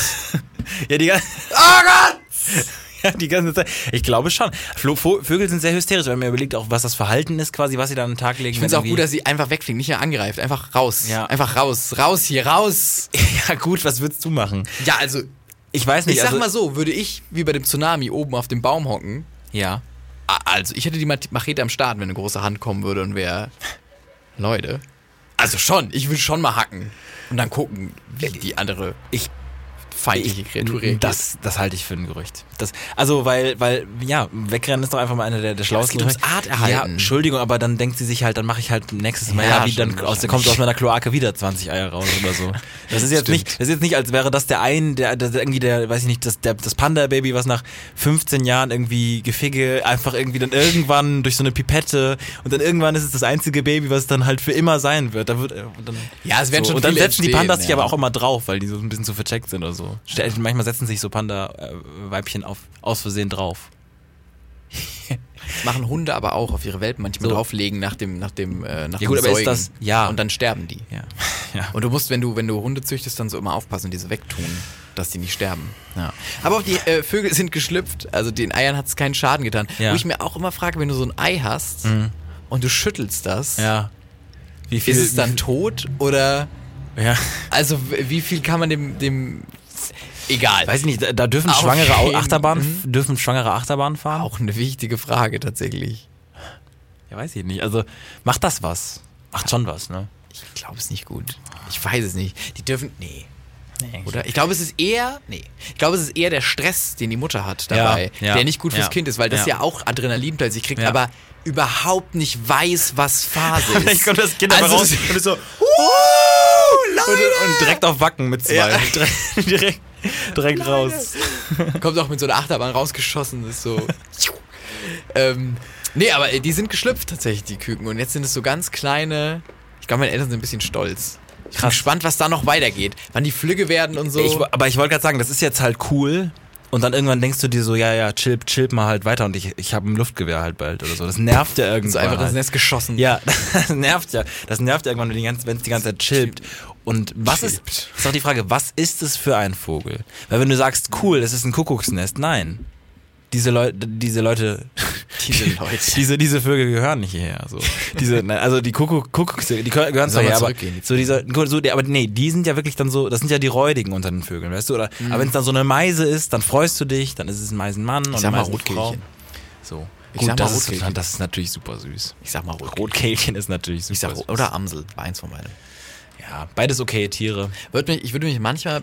Ja, die, gan- Oh Gott! ja, die ganze Zeit. Ich glaube schon. Flo- Vögel sind sehr hysterisch, wenn man überlegt, auch was das Verhalten ist, quasi, was sie da an den Tag legen. Ich finde es auch gut, dass sie einfach wegfliegen, nicht mehr angreift. Einfach raus. Ja. Einfach raus. Raus hier, raus. <laughs> Ja, gut, was würdest du machen? Ja, also, Ich weiß nicht. ich sag also, mal so, würde ich wie bei dem Tsunami oben auf dem Baum hocken, Ja. Also, ich hätte die Machete am Start, wenn eine große Hand kommen würde und wäre. <laughs> Leute. Also schon, ich will schon mal hacken. Und dann gucken, wie die andere Ich feindliche Kreatur reagiert. Das, das halte ich für ein Gerücht. Das, also, weil, weil, ja, wegrennen ist doch einfach mal eine der, der schlauesten ums Gerüchte. Arterhalten. Ja, Entschuldigung, aber dann denkt sie sich halt, dann mache ich halt nächstes Mal, Ja, ja, wie dann aus, kommt aus meiner Kloake wieder 20 Eier raus oder so. Das ist jetzt Stimmt. nicht, das ist jetzt nicht, als wäre das der ein, der, der irgendwie der, weiß ich nicht, das, der, das Panda-Baby, was nach 15 Jahren irgendwie Gefigge einfach irgendwie dann irgendwann durch so eine Pipette und dann irgendwann ist es das einzige Baby, was dann halt für immer sein wird. Da wird äh, dann, Ja, es werden so. schon Und dann setzen die Pandas sich ja. aber auch immer drauf, weil die so ein bisschen zu vercheckt sind oder so. Manchmal setzen sich so Panda-Weibchen auf, aus Versehen drauf. machen Hunde aber auch auf ihre Welpen manchmal So. drauflegen nach dem, nach dem, äh, nach Ja dem gut, aber ist Säugen. das- ja. Und dann sterben die. Ja. <laughs> ja. Und du musst, wenn du, wenn du Hunde züchtest, dann so immer aufpassen und diese wegtun, dass die nicht sterben. Ja. Aber auch die äh, Vögel sind geschlüpft. Also den Eiern hat es keinen Schaden getan. Ja. Wo ich mir auch immer frage, wenn du so ein Ei hast und du schüttelst das, ja. Wie viel, ist es dann tot oder ja. also wie viel kann man dem dem egal. Weiß ich nicht, da, dürfen Auf schwangere Au- Achterbahn, dürfen schwangere Achterbahn fahren? auch eine wichtige Frage tatsächlich. Ja, weiß ich nicht. Also, macht das was? Macht schon was, ne? Ich glaube es nicht gut. Ich weiß es nicht. Die dürfen nee. Nee. Oder? Ich glaube, es ist eher, nee. Ich glaube, es ist eher der Stress, den die Mutter hat dabei, Ja, ja, der nicht gut fürs ja, Kind ist, weil das ja. auch Adrenalin plötzlich kriegt, aber überhaupt nicht weiß, was Phase <laughs> ist. Vielleicht kommt das Kind Also, raus und ist so, <laughs> und, und direkt auf Wacken mit zwei. Ja. <laughs> Direkt, direkt, direkt raus. <laughs> Kommt auch mit so einer Achterbahn rausgeschossen, ist so. ähm, nee, aber äh, die sind geschlüpft tatsächlich, die Küken. Und jetzt sind es so ganz kleine. Ich glaube, meine Eltern sind ein bisschen stolz. Ich bin gespannt, was da noch weitergeht. Wann die Flügge werden und so. Ich, aber ich wollte gerade sagen, das ist jetzt halt cool. Und dann irgendwann denkst du dir so, ja, ja, chill, chill mal halt weiter und ich, ich habe ein Luftgewehr halt bald oder so. Das nervt ja irgendwann. so einfach halt. Nest geschossen. Ja, <laughs> das nervt ja. Das nervt ja irgendwann, wenn es die ganze Zeit chillt. Und was ist, ist auch die Frage, was ist es für ein Vogel? Weil wenn du sagst, cool, es ist ein Kuckucksnest, nein. Diese Leute, diese Leute, <laughs> Diese Leute. diese, diese Vögel gehören nicht hierher. So. Diese, nein, also die Kuckuck, Kuckucks, die gehören zwar her, aber so diese, so, die, aber nee, die sind ja wirklich dann so, das sind ja die Räudigen unter den Vögeln, weißt du? Oder, aber wenn es dann so eine Meise ist, dann freust du dich, dann ist es ein Meisenmann und Mhm. sag eine mal Meisenfrau. Rotkehlchen. So. Ich Gut, sag mal das, ist, das ist natürlich super süß. Ich sag mal Rotkehlchen. Rotkehlchen ist natürlich super Ich sag, süß. oder Amsel, eins von beiden. Ja, beides okay, Tiere. Würd mich, ich würde mich manchmal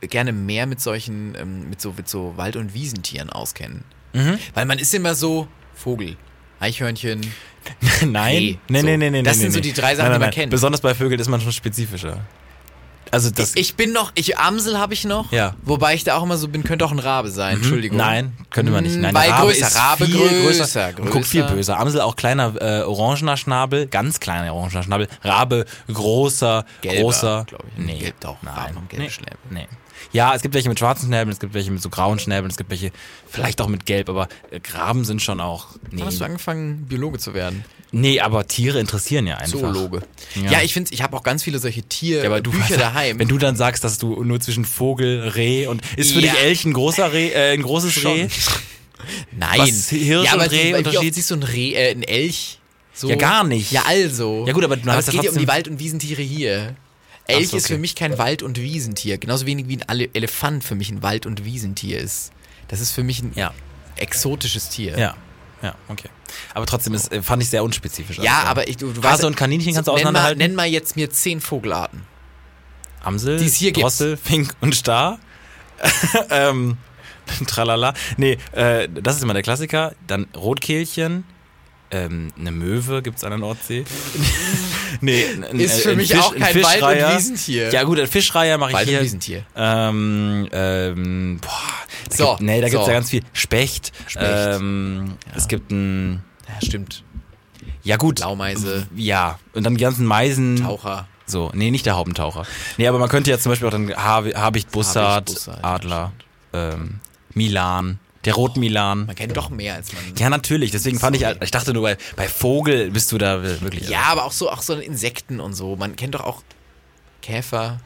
gerne mehr mit solchen, ähm, mit so, mit so Wald- und Wiesentieren auskennen. Mhm. Weil man ist immer so, Vogel, Eichhörnchen. <laughs> nein, Reh. nee, So. nee, nee, nee. Das nee, sind so nee. die drei Sachen, nein, nein, die man kennt. Besonders bei Vögeln ist man schon spezifischer. Also das. ich bin noch, ich Amsel habe ich noch. Ja. Wobei ich da auch immer so bin, könnte auch ein Rabe sein. Entschuldigung. Nein, könnte man nicht. Nein, Weil Rabe größer, ist Rabe viel größer, Und guck, viel größer. böser. Amsel auch kleiner, äh, orangener Schnabel, ganz kleiner orangener Schnabel. Rabe, großer, Gelber, großer. ich. Nee, Gelb doch. Nein. Raben haben gelbe nee. Schnäbel. Nee. Ja, es gibt welche mit schwarzen Schnäbeln, es gibt welche mit so grauen Schnäbeln, es gibt welche vielleicht auch mit gelb, aber äh, Raben sind schon auch. Nee. Hast du angefangen, Biologe zu werden? nee, aber Tiere interessieren ja einfach. Zoologe. Ja. Ja, ich finde, ich habe auch ganz viele solche Tier Ja, aber du Bücher daheim. Wenn du dann sagst, dass du nur zwischen Vogel, Reh und ist für Ja. dich Elch ein großer Reh, äh, ein großes Schon. Reh? <laughs> Nein. Was, Hirsch ja, aber und Reh, Unterschied? siehst du ein Reh, äh, ein Elch? So? Ja, gar nicht. Ja, also. Ja, gut, aber du hast es geht ja um die Wald- und Wiesentiere hier. Elch so, ist okay. für mich kein Wald- und Wiesentier. Genauso wenig wie ein Elefant für mich ein Wald- und Wiesentier ist. Das ist für mich ein Ja. exotisches Tier. Ja. Ja, okay. Aber trotzdem ist, äh, fand ich sehr unspezifisch. Ja, Also, aber ich, du, du weißt, und Kaninchen kannst du nenn mal, auseinanderhalten? nenn mal jetzt mir zehn Vogelarten. Amsel, die es hier gibt. Drossel, Fink und Star. <laughs> ähm, tralala. Nee, äh, das ist immer der Klassiker. Dann Rotkehlchen. Ähm, eine Möwe gibt's an der Nordsee. <laughs> Nee, Ist für mich Fisch, auch ein kein Wald- und. Wiesentier. Ja gut, ein Fischreiher mache ich Wald- und hier. Wiesentier. Ähm, ähm, boah, da So, gibt, nee, da gibt's so. ja ganz viel. Specht. Specht. Ähm, Es gibt ein, Ja, stimmt. ja gut. Blaumeise. Ja, und dann die ganzen Meisen. Taucher. So, nee, nicht der Haubentaucher. Nee, aber man könnte ja zum Beispiel auch dann Habicht, Bussard, Bussard, ja, Adler, ähm, Milan, der Rotmilan. Man kennt doch mehr als man. Ja, natürlich. Deswegen fand ich, ich dachte nur, bei, bei Vogel bist du da wirklich. Ja, aber auch so, auch so Insekten und so. Man kennt doch auch Käfer.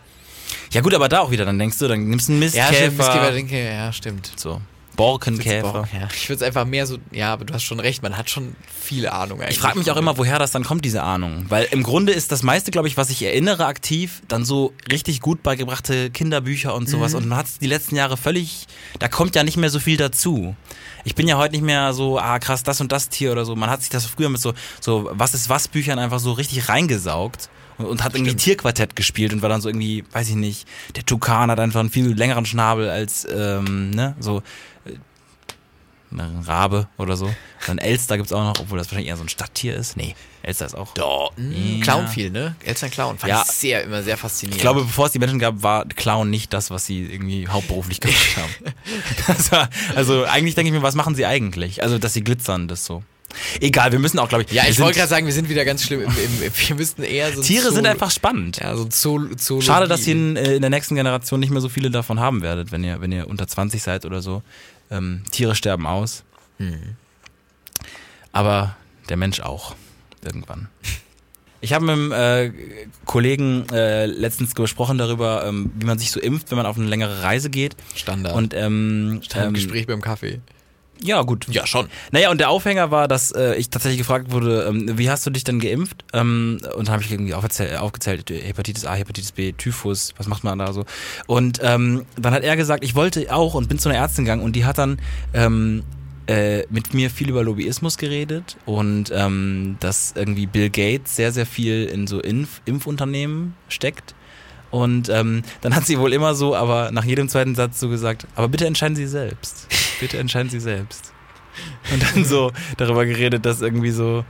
Ja, gut, aber da auch wieder. Dann denkst du, dann nimmst du einen Ja, stimmt. Mistkäfer, Mistkäfer. denke, ja, stimmt. so. Borkenkäfer. Ja, ich würde es einfach mehr so, ja, aber du hast schon recht, man hat schon viele Ahnung eigentlich. Ich frage mich auch immer, woher das dann kommt, diese Ahnung. Weil im Grunde ist das meiste, glaube ich, was ich erinnere aktiv, dann so richtig gut beigebrachte Kinderbücher und sowas. Und man hat es die letzten Jahre völlig, da kommt ja nicht mehr so viel dazu. Ich bin ja heute nicht mehr so, ah krass, das und das Tier oder so. Man hat sich das früher mit so, so was ist was Büchern einfach so richtig reingesaugt. Und, hat irgendwie Stimmt. Tierquartett gespielt und war dann so irgendwie, weiß ich nicht, der Tukan hat einfach einen viel längeren Schnabel als, ähm, ne, so, ein Rabe oder so. Dann Elster gibt's auch noch, obwohl das wahrscheinlich eher so ein Stadttier ist. Nee, Elster ist auch. Doch, Ja. Clown viel, ne? Eltern Clown. Fand Ja. ich sehr, immer sehr faszinierend. Ich glaube, bevor es die Menschen gab, war Clown nicht das, was sie irgendwie hauptberuflich gemacht <laughs> haben. War, also eigentlich denke ich mir, was machen sie eigentlich? Also, dass sie glitzern, das so. Egal, wir müssen auch, glaube ich. ja, ich sind- wollte gerade sagen, wir sind wieder ganz schlimm. Im, im, wir müssten eher so. Tiere sind Zoolo- einfach spannend. Ja, so Zool Zoologie. Schade, dass ihr in, äh, in der nächsten Generation nicht mehr so viele davon haben werdet, wenn ihr, wenn ihr unter 20 seid oder so. Ähm, Tiere sterben aus. Hm. Aber der Mensch auch. Irgendwann. Ich habe mit einem äh, Kollegen äh, letztens gesprochen darüber, ähm, wie man sich so impft, wenn man auf eine längere Reise geht. Standard. Und ähm, ähm, ähm, Gespräch beim Kaffee. Ja, gut. Ja, schon. Naja, und der Aufhänger war, dass äh, ich tatsächlich gefragt wurde, ähm, wie hast du dich denn geimpft? Ähm, und dann habe ich irgendwie aufgezählt, aufgezählt, Hepatitis A, Hepatitis B, Typhus, was macht man da so? Und ähm, dann hat er gesagt, ich wollte auch und bin zu einer Ärztin gegangen und die hat dann ähm, äh, mit mir viel über Lobbyismus geredet und ähm, dass irgendwie Bill Gates sehr, sehr viel in so Impf Impfunternehmen steckt. Und ähm, dann hat sie wohl immer so, aber nach jedem zweiten Satz so gesagt, aber bitte entscheiden Sie selbst. Bitte entscheiden Sie selbst. Und dann so darüber geredet, dass irgendwie so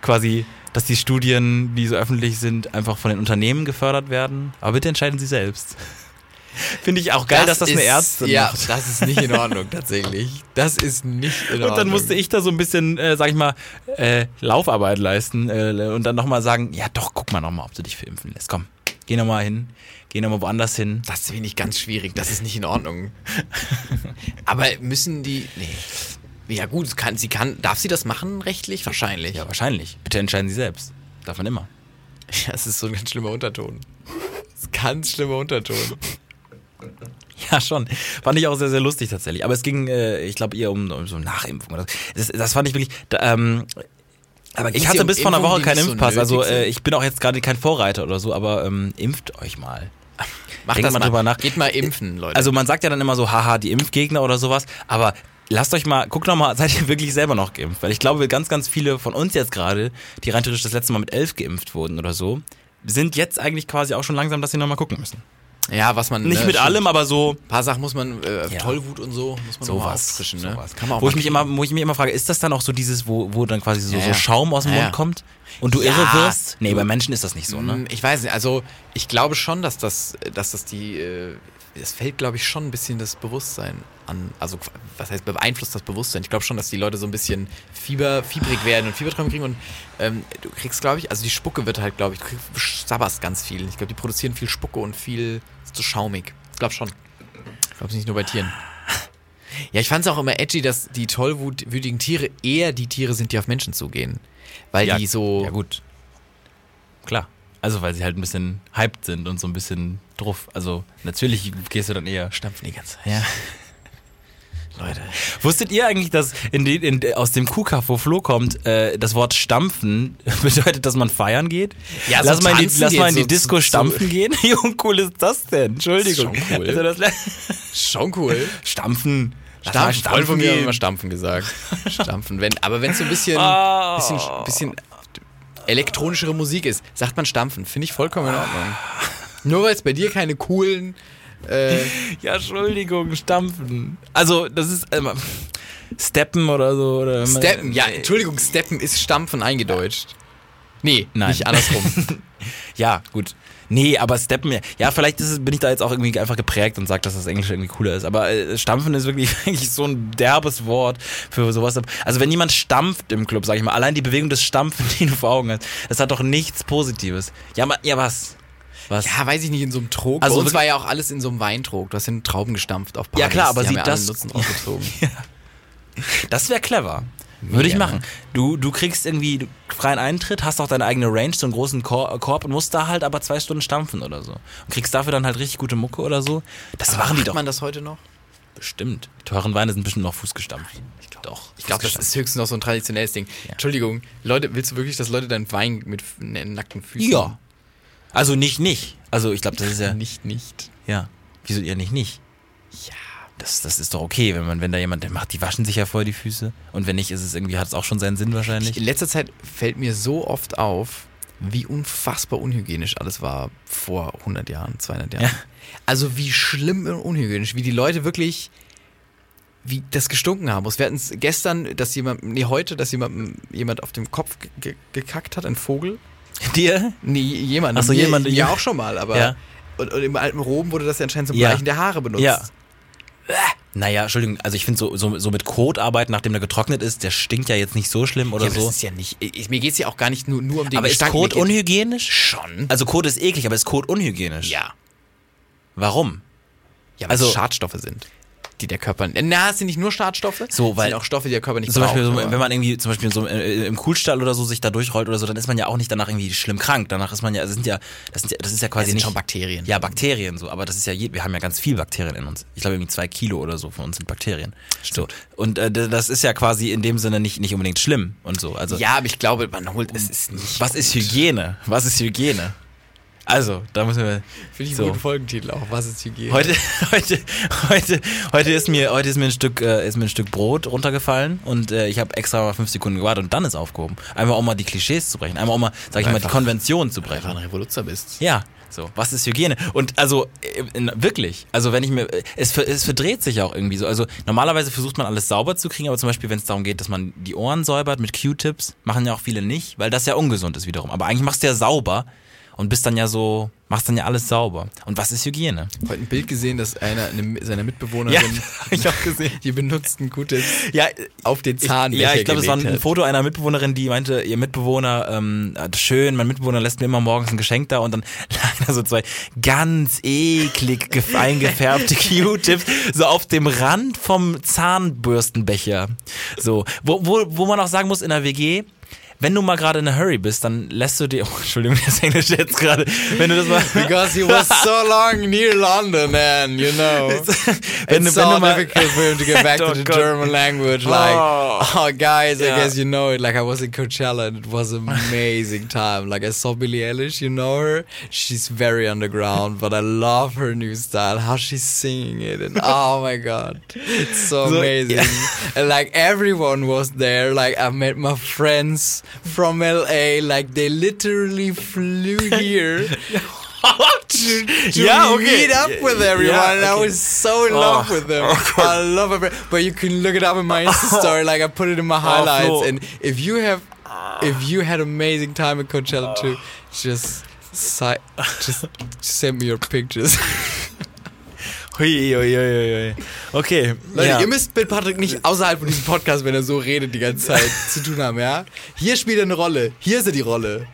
quasi, dass die Studien, die so öffentlich sind, einfach von den Unternehmen gefördert werden. Aber bitte entscheiden Sie selbst. Finde ich auch geil, dass das eine ist- Ärztin Ja, macht. das ist nicht in Ordnung, tatsächlich. Das ist nicht in Ordnung. Und dann musste ich da so ein bisschen, äh, sag ich mal, äh, Laufarbeit leisten äh, und dann nochmal sagen, ja doch, guck mal nochmal, ob du dich für impfen lässt. Komm, geh nochmal hin, geh nochmal woanders hin. Das finde ich ganz schwierig. Das ist nicht in Ordnung. <laughs> Aber müssen die. Nee. Ja, gut, kann, sie kann. Darf sie das machen, rechtlich? Wahrscheinlich. Ja, wahrscheinlich. Bitte entscheiden Sie selbst. Darf man immer. Ja, es ist so ein ganz schlimmer Unterton. Das ganz schlimmer Unterton. <laughs> Ja, schon. Fand ich auch sehr, sehr lustig tatsächlich. Aber es ging, äh, ich glaube, eher um, um so Nachimpfung. Oder so. das, das fand ich wirklich. Da, ähm, Aber ich hatte um bis vor einer Woche keinen so Impfpass. also äh, ich bin auch jetzt gerade kein Vorreiter oder so, aber ähm, impft euch mal. Macht denkt das mal drüber nach. Geht mal impfen, Leute. Also man sagt ja dann immer so, haha, die Impfgegner oder sowas, aber lasst euch mal, guckt noch mal, <laughs> seid ihr wirklich selber noch geimpft? Weil ich glaube, ganz, ganz viele von uns jetzt gerade, die rein theoretisch das letzte Mal mit elf geimpft wurden oder so, sind jetzt eigentlich quasi auch schon langsam, dass sie noch mal gucken müssen. Ja, was man. Nicht ne, mit stimmt. allem, aber so Ein paar Sachen muss man, äh, Ja. Tollwut und so, muss man nochmal sowas. auffrischen, ne? sowas. Kann man auch wo ich mich immer, wo ich mich immer frage, ist das dann auch so dieses, wo, wo dann quasi so, Ja, so. Schaum aus dem Mund kommt und du irre wirst? Nee, bei Menschen ist das nicht so, ne? Mm, Ich weiß nicht, also ich glaube schon, dass das, dass das die, äh, es fällt, glaube ich, schon ein bisschen das Bewusstsein an. Also was heißt beeinflusst das Bewusstsein? Ich glaube schon, dass die Leute so ein bisschen Fieber, fiebrig werden und Fieberträume kriegen und ähm, du kriegst, glaube ich, also die Spucke wird halt, glaube ich, du kriegst, sabberst ganz viel. Ich glaube, die produzieren viel Spucke und viel ist so schaumig. Ich glaube schon. Ich glaube nicht nur bei Tieren. Ja, ich fand es auch immer edgy, dass die tollwütigen Tiere eher die Tiere sind, die auf Menschen zugehen. Weil Ja, die so. Ja, gut. Klar. Also, weil sie halt ein bisschen hyped sind und so ein bisschen drauf. Also, natürlich gehst du dann eher stampfen die ganze Zeit. Ja. <laughs> Leute. Wusstet ihr eigentlich, dass in die, in, aus dem Kuhkaff, wo Flo kommt, äh, das Wort stampfen <laughs> bedeutet, dass man feiern geht? Ja, so lass mal in die, lass mal in die so- Disco so- stampfen gehen. <laughs> Wie uncool ist das denn? Entschuldigung. Schon cool. Also das, Schon cool. stampfen. Mal Stampfen, Freund von mir hat immer Stampfen gesagt. Stampfen. Wenn, aber wenn es so ein bisschen, Oh. bisschen, bisschen elektronischere Musik ist, sagt man Stampfen. Finde ich vollkommen in Ordnung. Nur weil es bei dir keine coolen. Äh, Ja, Entschuldigung, stampfen. Also, das ist ähm, Steppen oder so. Oder Steppen, ja, Entschuldigung, Steppen ist Stampfen eingedeutscht. Nee, Nein. nicht andersrum. <laughs> Ja, gut. Nee, aber Steppen, ja, vielleicht es, bin ich da jetzt auch irgendwie einfach geprägt und sage, dass das Englisch irgendwie cooler ist. Aber äh, Stampfen ist wirklich, <laughs> wirklich so ein derbes Wort für sowas. Also wenn jemand stampft im Club, sag ich mal, allein die Bewegung des Stampfen, <laughs> die du vor Augen hast, das hat doch nichts Positives. Ja, ma, ja was? Was? ja, weiß ich nicht, in so einem Trog. Also Bei uns wirklich- war ja auch alles in so einem Weintrog. Du hast ja Trauben gestampft auf Partys. Ja, klar, aber sieht ja das- Nutzen rausgezogen. <laughs> Das wäre clever. Würde ich machen. Du, du kriegst irgendwie freien Eintritt, hast auch deine eigene Range, so einen großen Kor Korb und musst da halt aber zwei Stunden stampfen oder so. Und kriegst dafür dann halt richtig gute Mucke oder so. Das machen die Macht doch man das heute noch? bestimmt. Die teuren Weine sind bestimmt noch fußgestampft. Ich glaub, doch. Ich glaube, das ist höchstens noch so ein traditionelles Ding. Entschuldigung, Leute, willst du wirklich, dass Leute deinen Wein mit ne- nackten Füßen? Ja. Also nicht, nicht. Also ich glaube, das ist ja. <laughs> Nicht, nicht. Ja. Wieso ihr nicht, nicht? Ja. Das, das ist doch okay, wenn man, wenn da jemand, der macht, die waschen sich ja vorher die Füße. Und wenn nicht, ist es irgendwie, hat es auch schon seinen Sinn wahrscheinlich. In letzter Zeit fällt mir so oft auf, wie unfassbar unhygienisch alles war vor 100 Jahren, 200 Jahren. Ja. Also wie schlimm und unhygienisch, wie die Leute wirklich, wie das gestunken haben muss. Wir hatten es gestern, dass jemand, nee, heute, dass jemand, jemand auf dem Kopf ge ge gekackt hat, ein Vogel. Dir? Nee, jemand. Ach so, mir, jemand- Mir auch schon mal, aber. Ja. Und, und im alten Rom wurde das ja anscheinend zum Ja. Bleichen der Haare benutzt. Ja. Naja, Entschuldigung, also ich finde so, so, so mit Kot arbeiten, nachdem der getrocknet ist, der stinkt ja jetzt nicht so schlimm oder Ja, aber so. das ist ja nicht. Ich, mir geht es ja auch gar nicht nur, nur um den aber ist Gestank. Kot Mir geht- unhygienisch? Schon. Also Kot ist eklig, aber ist Kot unhygienisch? Ja. Warum? Ja, weil Also- es Schadstoffe sind, die der Körper. Na, es sind nicht nur Schadstoffe, So, es weil- sind auch Stoffe, die der Körper nicht Zum braucht. Beispiel, so, wenn man irgendwie zum Beispiel so äh, im Kuhstall oder so sich da durchrollt oder so, dann ist man ja auch nicht danach irgendwie schlimm krank. Danach ist man ja, also sind ja, das, sind ja, das ist ja quasi das sind nicht schon Bakterien. Ja, Bakterien so, aber das ist ja, je, wir haben ja ganz viel Bakterien in uns. Ich glaube irgendwie zwei Kilo oder so von uns sind Bakterien. So. Und äh, das ist ja quasi in dem Sinne nicht, nicht unbedingt schlimm und so. Also Ja, aber ich glaube, man holt es ist nicht. was ist Hygiene? Was ist Hygiene? Also, da müssen wir. Finde ich so. einen guten Folgentitel auch. Was ist Hygiene? Heute, <laughs> heute, heute, heute ist mir, heute ist mir ein Stück, äh, ist mir ein Stück Brot runtergefallen und äh, ich habe extra mal fünf Sekunden gewartet und dann ist aufgehoben. Einmal auch mal die Klischees zu brechen, einmal auch mal, sag ich mal, die Einfach- Konvention zu einfach brechen. ein Revoluzer bist. Ja, so, was ist Hygiene? Und also, äh, wirklich, also wenn ich mir, es, es verdreht sich auch irgendwie so. Also normalerweise versucht man alles sauber zu kriegen, aber zum Beispiel, wenn es darum geht, dass man die Ohren säubert mit Q-Tips, machen ja auch viele nicht, weil das ja ungesund ist wiederum. Aber eigentlich machst du ja sauber und bist dann ja so, machst dann ja alles sauber. Und was ist Hygiene? Heute ein Bild gesehen, dass einer eine, seiner Ja, Mitbewohnerin <laughs> hab ich auch gesehen. die benutzten Gutes Ja, auf den Zahn. Ich, ja, ich glaube, es war ein Foto einer Mitbewohnerin, die meinte, ihr Mitbewohner, ähm, schön, mein Mitbewohner lässt mir immer morgens ein Geschenk da und dann <laughs> lagen da so zwei ganz eklig gef- <laughs> eingefärbte Q-Tips so auf dem Rand vom Zahnbürstenbecher. So, wo, wo, wo man auch sagen muss, in der WG, wenn du mal gerade in a hurry bist, dann lässt du dir, oh, <laughs> Entschuldigung, das Englisch jetzt gerade, wenn du das mal, <laughs> Because he was so long near London and, you know, <laughs> wenn, it's du, wenn so du mal, difficult for him to get back to Oh the God. German language. Like, Oh. oh, guys, I guess you know it. Like, I was in Coachella and it was an amazing time. Like, I saw Billie Eilish, you know her. She's very underground, but I love her new style, how she's singing it, and oh my god, it's so, So, amazing. yeah. And like everyone was there. Like, I met my friends from LA. Like, they literally flew <laughs> here. to, to Yeah, okay. meet up with everyone. Yeah, and I was so in love Oh, with them. <laughs> oh, I love it. But you can look it up in my <laughs> Insta story. Like I put it in my highlights. Flo. and if you have, if you had amazing time at Coachella too, just, si- just send me your pictures. Hui, hui, hui. Okay, Leute, ja. ihr müsst mit Patrick nicht außerhalb von diesem Podcast, wenn er so redet, die ganze Zeit zu tun haben, ja? Hier spielt er eine Rolle. Hier ist er die Rolle.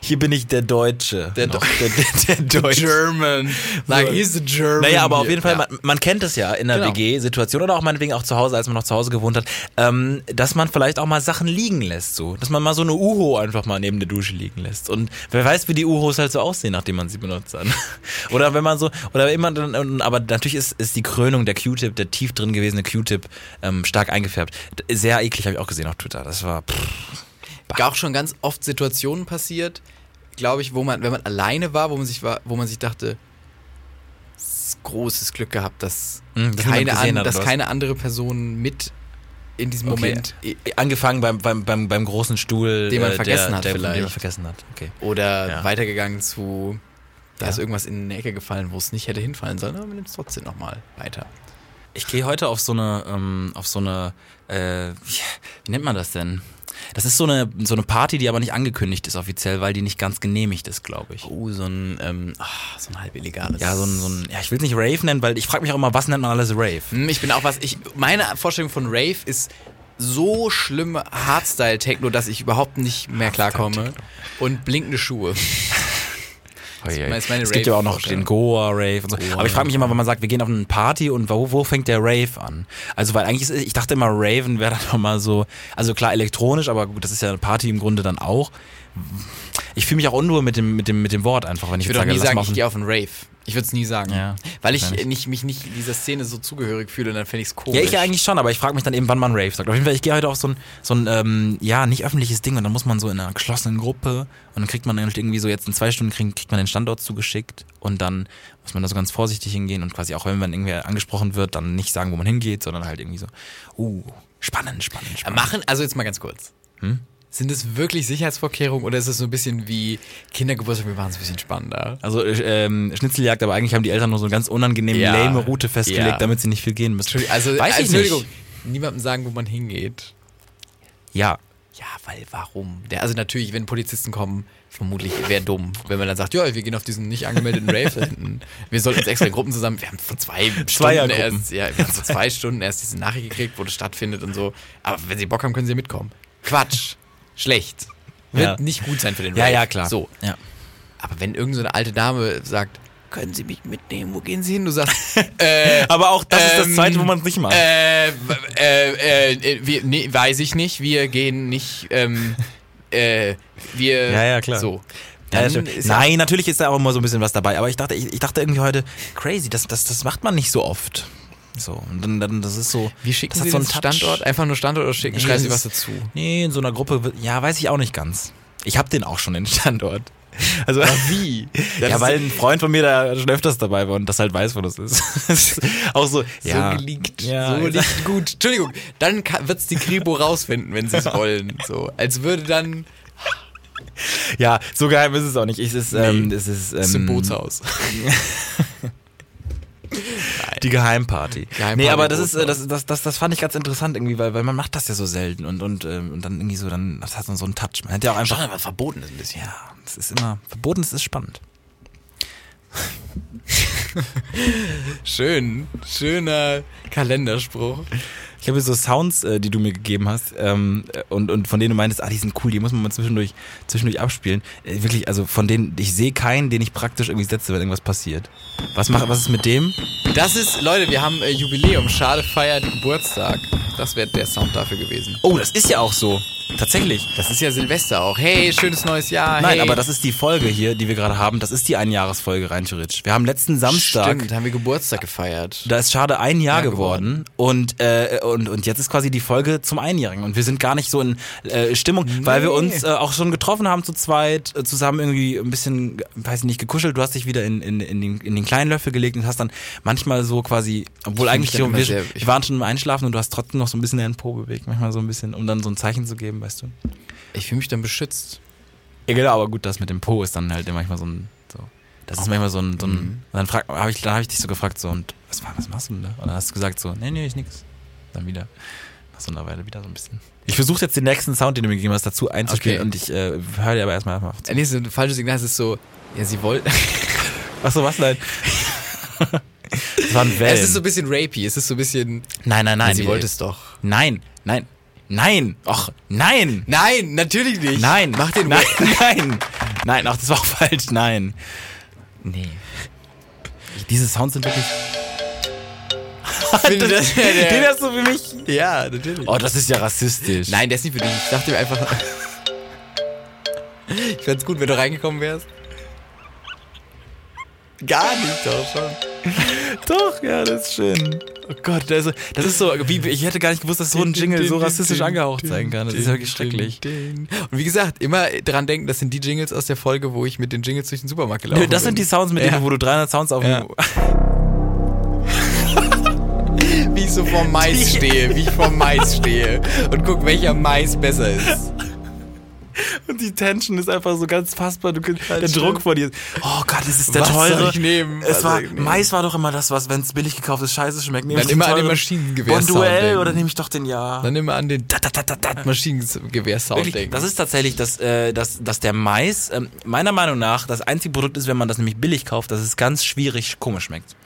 Hier bin ich der Deutsche. Der. Deu- der, der, der <laughs> Deutsche. German. Like, So. he's the German. Naja, aber auf jeden Fall, Ja. man, man kennt es ja in der Genau. WG-Situation oder auch meinetwegen auch zu Hause, als man noch zu Hause gewohnt hat, ähm, dass man vielleicht auch mal Sachen liegen lässt, so. Dass man mal so eine Uho einfach mal neben der Dusche liegen lässt. Und wer weiß, wie die Uhos halt so aussehen, nachdem man sie benutzt hat. <laughs> oder wenn man so, oder immer, dann- aber natürlich ist, ist die Krönung der Q-Tip, der tief drin gewesene Q-Tip, ähm, stark eingefärbt. Sehr eklig, habe ich auch gesehen auf Twitter. Das war, pff, auch schon ganz oft Situationen passiert, glaube ich, wo man, wenn man alleine war, wo man sich war, wo man sich dachte, großes Glück gehabt, dass, Hm, dass keine, an, dass keine andere Person mit in diesem Okay. Moment Angefangen beim, beim, beim, beim großen Stuhl, Den man äh, vergessen der, hat der, Den man vielleicht. vergessen hat. Okay. oder Ja. weitergegangen zu, da Ja. ist irgendwas in eine Ecke gefallen, wo es nicht hätte hinfallen sollen, aber man nimmt es trotzdem nochmal weiter. Ich gehe heute auf so eine, ähm, auf so eine, äh, wie nennt man das denn? Das ist so eine, so eine Party, die aber nicht angekündigt ist offiziell, weil die nicht ganz genehmigt ist, glaube ich. Oh, so ein, ähm, ach, so ein halb illegales. Ja, so ein, so ein ja, ich will es nicht Rave nennen, weil ich frage mich auch immer, was nennt man alles Rave? Hm, Ich bin auch was, ich, meine Vorstellung von Rave ist so schlimm Hardstyle-Techno, dass ich überhaupt nicht mehr klarkomme. Und blinkende Schuhe. Meine es gibt ja auch noch den Goa Rave und so. Goa. Aber ich frage mich immer, wenn man sagt, wir gehen auf eine Party und wo, wo fängt der Rave an? Also weil eigentlich ist, ich dachte immer, Raven wäre dann nochmal so, also klar elektronisch, aber gut, das ist ja eine Party im Grunde dann auch. Ich fühle mich auch unruhe mit dem, mit dem, mit dem Wort einfach, wenn ich, Ich jetzt würde auch nie sagen, ich gehe auf einen Rave. Ich würde es nie sagen. Ja, weil ich nicht, mich nicht dieser Szene so zugehörig fühle und dann fände ich es komisch. Ja, ich ja eigentlich schon, aber ich frage mich dann eben, wann man Rave sagt. Auf jeden Fall, ich gehe heute auf so ein, so ein ähm, ja, nicht öffentliches Ding und dann muss man so in einer geschlossenen Gruppe und dann kriegt man irgendwie so jetzt in zwei Stunden kriegt, kriegt man den Standort zugeschickt und dann muss man da so ganz vorsichtig hingehen und quasi auch wenn man irgendwie angesprochen wird, dann nicht sagen, wo man hingeht, sondern halt irgendwie so, uh, spannend, spannend, spannend. Machen, also jetzt mal ganz kurz. Hm? Sind es wirklich Sicherheitsvorkehrungen oder ist es so ein bisschen wie Kindergeburtstag, wir machen es ein bisschen spannender? Also äh, ähm, Schnitzeljagd, aber eigentlich haben die Eltern nur so eine ganz unangenehme, Ja. lame Route festgelegt, Ja. damit sie nicht viel gehen müssen. Also, Weiß ich Entschuldigung, nicht. niemandem sagen, wo man hingeht. Ja, Ja, weil warum? Der, also natürlich, wenn Polizisten kommen, vermutlich wäre dumm, wenn man dann sagt, ja, wir gehen auf diesen nicht angemeldeten Rave <laughs> hinten. Wir sollten uns extra Gruppen zusammen. Wir haben vor zwei Stunden erst, ja, wir haben vor zwei Stunden erst diese Nachricht gekriegt, wo das stattfindet und so. Aber wenn sie Bock haben, können sie ja mitkommen. Quatsch. Schlecht. Wird Ja. nicht gut sein für den Rave. ja, ja, klar. So. Ja. Aber wenn irgendeine so eine alte Dame sagt, können Sie mich mitnehmen, wo gehen Sie hin? Du sagst, <laughs> äh, Aber auch das ist das Ähm, Zweite, wo man es nicht macht. äh, äh, äh, wir, nee, weiß ich nicht, wir gehen nicht, ähm, äh, wir, Ja, ja, klar. so. Ja, ist ja- Nein, natürlich ist da auch immer so ein bisschen was dabei, aber ich dachte, ich, ich dachte irgendwie heute, crazy, das, das, das macht man nicht so oft. So, und dann, dann das ist so. Wie schicken das Sie so einen. Standort? Einfach nur Standort oder schicken, Nee, schreiben Sie was dazu? Nee, in so einer Gruppe, ja, weiß ich auch nicht ganz. Ich habe den auch schon, den Standort. <laughs> Also, <laughs> Wie? ja, weil ein Freund von mir da schon öfters dabei war und das halt weiß, wo das ist. <laughs> Das ist auch so, So ja. geleakt. Ja, so liegt gut. Entschuldigung, dann wird es die Kribo rausfinden, wenn sie es wollen. So, als würde dann ja, so geheim ist es auch nicht. Es ist, ähm, es ist, ähm, das ist im Bootshaus. Die Geheimparty. Geheimparty nee, aber das ist, äh, das, das, das, das fand ich ganz interessant irgendwie, weil, weil man macht das ja so selten und, und, ähm, und dann irgendwie so, dann, das hat so einen Touch. Man hätte ja auch einfach. aber verboten ist ein bisschen. Ja, das ist immer, verboten, ist spannend. <laughs> Schön, schöner Kalenderspruch. Ich habe so Sounds, äh, die du mir gegeben hast, ähm, äh, und, und von denen du meintest, ah, die sind cool, die muss man mal zwischendurch, zwischendurch abspielen. Äh, wirklich, also von denen, ich sehe keinen, den ich praktisch irgendwie setze, wenn irgendwas passiert. Was macht, was ist mit dem? Das ist, Leute, wir haben äh, Jubiläum. Schade feiert Geburtstag. Das wäre der Sound dafür gewesen. Oh, das ist ja auch so. Tatsächlich. Das ist ja Silvester auch. Hey, schönes neues Jahr. Nein, hey. aber das ist die Folge hier, die wir gerade haben. Das ist die Einjahresfolge rein theoretisch. Wir haben letzten Samstag. Stimmt, haben wir Geburtstag gefeiert. Da ist schade ein Jahr Jahr geworden und, äh, und und jetzt ist quasi die Folge zum Einjährigen und wir sind gar nicht so in äh, Stimmung, weil wir uns äh, auch schon getroffen haben zu zweit, äh, zusammen irgendwie ein bisschen, weiß ich nicht, gekuschelt. Du hast dich wieder in, in, in, den, in den kleinen Löffel gelegt und hast dann manchmal so quasi, obwohl eigentlich so, wir, sehr- wir waren schon im Einschlafen und du hast trotzdem noch so ein bisschen deinen Po bewegt, manchmal so ein bisschen, um dann so ein Zeichen zu geben, weißt du. Ich fühle mich dann beschützt. Ja, genau, aber gut, das mit dem Po ist dann halt manchmal so ein, so, das ist manchmal so ein, so ein Mhm. und dann habe ich, dann habe ich dich so gefragt, so, und was, was machst du denn da? Und dann hast du gesagt so, nee, nee, ist nix. Dann wieder, nach so einer Weile wieder so ein bisschen. Ich versuche jetzt den nächsten Sound, den du mir gegeben hast, dazu einzuspielen Okay. und ich äh, höre dir aber erstmal auf. Äh, Nee, so ein falsches Signal. Es ist so, ja, sie wollten. <laughs> Achso, was nein? <laughs> das war ein Wellen. Es ist so ein bisschen rapey. Es ist so ein bisschen. nein, nein, nein. sie die- wollte es doch. Nein, nein, nein, och, nein. Nein, natürlich nicht. Nein, Mach den nein, <laughs> nein, nein, ach, das war auch falsch, nein. Nee. Diese Sounds sind wirklich. Ich finde, <laughs> das wär der- Den hast du für mich. Ja, natürlich. Oh, das ist ja rassistisch. Nein, der ist nicht für dich. Ich dachte mir einfach. ich fände gut, wenn du reingekommen wärst. Gar nicht, doch schon. <laughs> Doch, ja, das ist schön. Oh Gott, das ist, das ist so, wie, ich hätte gar nicht gewusst, dass so ein Jingle so rassistisch angehaucht sein kann. Das ist ja wirklich schrecklich. Und wie gesagt, immer dran denken, das sind die Jingles aus der Folge, wo ich mit den Jingles durch den Supermarkt gelaufen Nö, das sind die bin. Sounds, mit Ja. denen, wo du 300 Sounds auf Ja. <laughs> Wie ich so vorm Mais stehe, wie ich vorm Mais stehe und guck, welcher Mais besser ist. <laughs> Und die Tension ist einfach so ganz fassbar. Du, der Druck vor dir. Oh Gott, das ist der Was teure. soll ich nehmen? Es Was war, nehmen? Mais war doch immer das, was, wenn es billig gekauft ist, scheiße schmeckt. Nehme Dann immer an den teuren Maschinengewehr-Sound Bonduell denken. oder nehme ich doch den Ja. Dann immer an den Maschinengewehr-Sound denken. das ist tatsächlich, dass, äh, dass, dass der Mais ähm, meiner Meinung nach das einzige Produkt ist, wenn man das nämlich billig kauft, dass es ganz schwierig komisch schmeckt.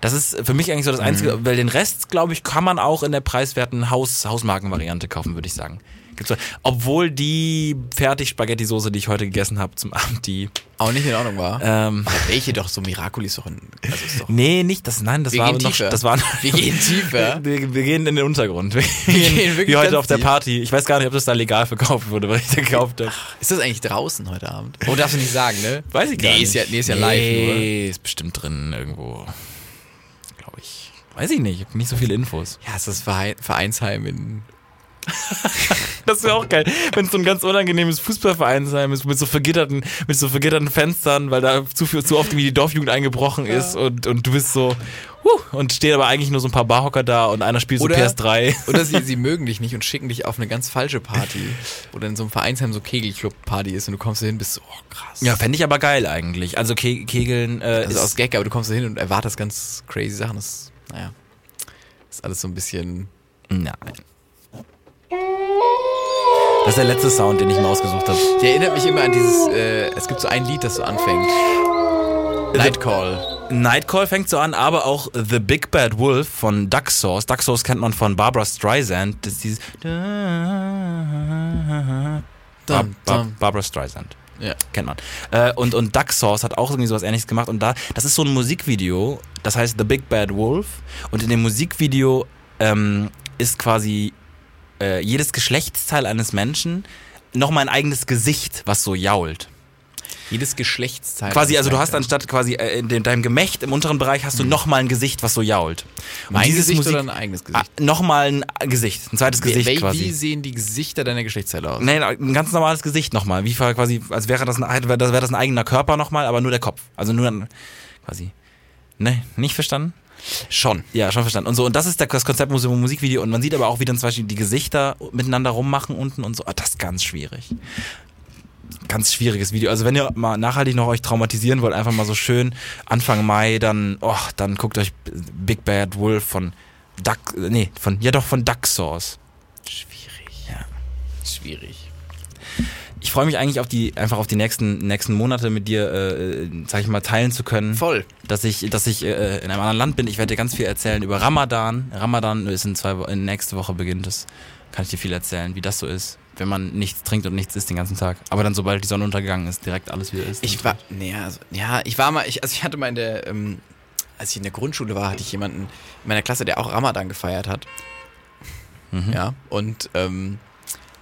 Das ist für mich eigentlich so das Einzige, Mhm. weil den Rest, glaube ich, kann man auch in der preiswerten Haus, Hausmarkenvariante kaufen, würde ich sagen. Gibt's obwohl die Fertig-Spaghetti-Soße, die ich heute gegessen habe zum Abend, die auch nicht in Ordnung war. ähm, Aber welche doch, so Miracoli ist doch ein. Also ist doch, Nee, nicht das, nein, das Wir war noch, das war, Wir gehen tiefer. <laughs> Wir, wir gehen in den Untergrund. Wir, gehen gehen wirklich wie heute auf der. Party. Ich weiß gar nicht, ob das da legal verkauft wurde, weil ich da gekauft habe. Ist das eigentlich draußen heute Abend? Oh, darfst du nicht sagen, ne? Weiß ich gar nee, nicht. Ist ja, nee, ist ja live. Nee, ist bestimmt drin irgendwo. Glaube ich. Weiß ich nicht, ich hab nicht so viele Infos. Ja, ist das Verein, Vereinsheim in. Das wäre auch geil, wenn es so ein ganz unangenehmes Fußballvereinsheim ist mit so vergitterten, mit so vergitterten Fenstern, weil da zu, viel, zu oft wie die Dorfjugend eingebrochen ist und, und du bist so, huh, und stehen aber eigentlich nur so ein paar Barhocker da und einer spielt Oder- so PS3. Oder sie, sie mögen dich nicht und schicken dich auf eine ganz falsche Party. Oder in so einem Vereinsheim so Kegelclub-Party ist und du kommst da hin bist so, oh krass. Ja, fände ich aber geil eigentlich. Also Ke Kegeln äh, Also ist, aus Gag, aber du kommst da hin und erwartest ganz crazy Sachen. Das, naja, ist alles so ein bisschen. Nein. Das ist der letzte Sound, den ich mir ausgesucht habe. Der erinnert mich immer an dieses, äh, es gibt so ein Lied, das so anfängt. Nightcall. Nightcall fängt so an, aber auch The Big Bad Wolf von Duck Sauce. Duck Sauce kennt man von Barbara Streisand. Das ist dieses Bar Bar. Barbara Streisand. Ja. Kennt man. Äh, und, und Duck Sauce hat auch irgendwie sowas ähnliches gemacht. Und da, das ist so ein Musikvideo, das heißt The Big Bad Wolf. Und in dem Musikvideo ähm, ist quasi äh, jedes Geschlechtsteil eines Menschen nochmal ein eigenes Gesicht, was so jault. Jedes Geschlechtsteil. Quasi, also du hast anstatt quasi äh, in deinem Gemächt im unteren Bereich hast du nochmal ein Gesicht, was so jault. Und mein dieses Gesicht Musik- oder ein eigenes Gesicht? Ah, nochmal ein Gesicht, ein zweites Gesicht Wie- quasi. Wie sehen die Gesichter deiner Geschlechtsteile aus? Nein, ein ganz normales Gesicht nochmal. Wie quasi, als wäre das ein, wäre das, wäre das ein eigener Körper nochmal, aber nur der Kopf. Also nur ein, quasi. Ne, nicht verstanden? Schon. Ja, schon verstanden. Und so, und das ist das Konzept Mus- Musikvideo. Und man sieht aber auch, wie dann zum Beispiel die Gesichter miteinander rummachen unten und so. Ah, das ist ganz schwierig. Ganz schwieriges Video. Also wenn ihr mal nachhaltig noch euch traumatisieren wollt, einfach mal so schön Anfang Mai, dann, oh, dann guckt euch Big Bad Wolf von Duck, nee, von, ja doch, von Duck Sauce. Schwierig. Ja. Schwierig. Ich freue mich eigentlich auf die, einfach auf die nächsten, nächsten Monate mit dir, äh, sag ich mal, teilen zu können. Voll. Dass ich, dass ich äh, in einem anderen Land bin. Ich werde dir ganz viel erzählen über Ramadan. Ramadan ist in zwei in nächste Woche beginnt es. Kann ich dir viel erzählen, wie das so ist, wenn man nichts trinkt und nichts isst den ganzen Tag. Aber dann, sobald die Sonne untergegangen ist, direkt alles wieder isst. Ich war, nee, also, ja, ich war mal, ich, also ich hatte mal in der, ähm, als ich in der Grundschule war, hatte ich jemanden in meiner Klasse, der auch Ramadan gefeiert hat. Mhm. Ja, und ähm,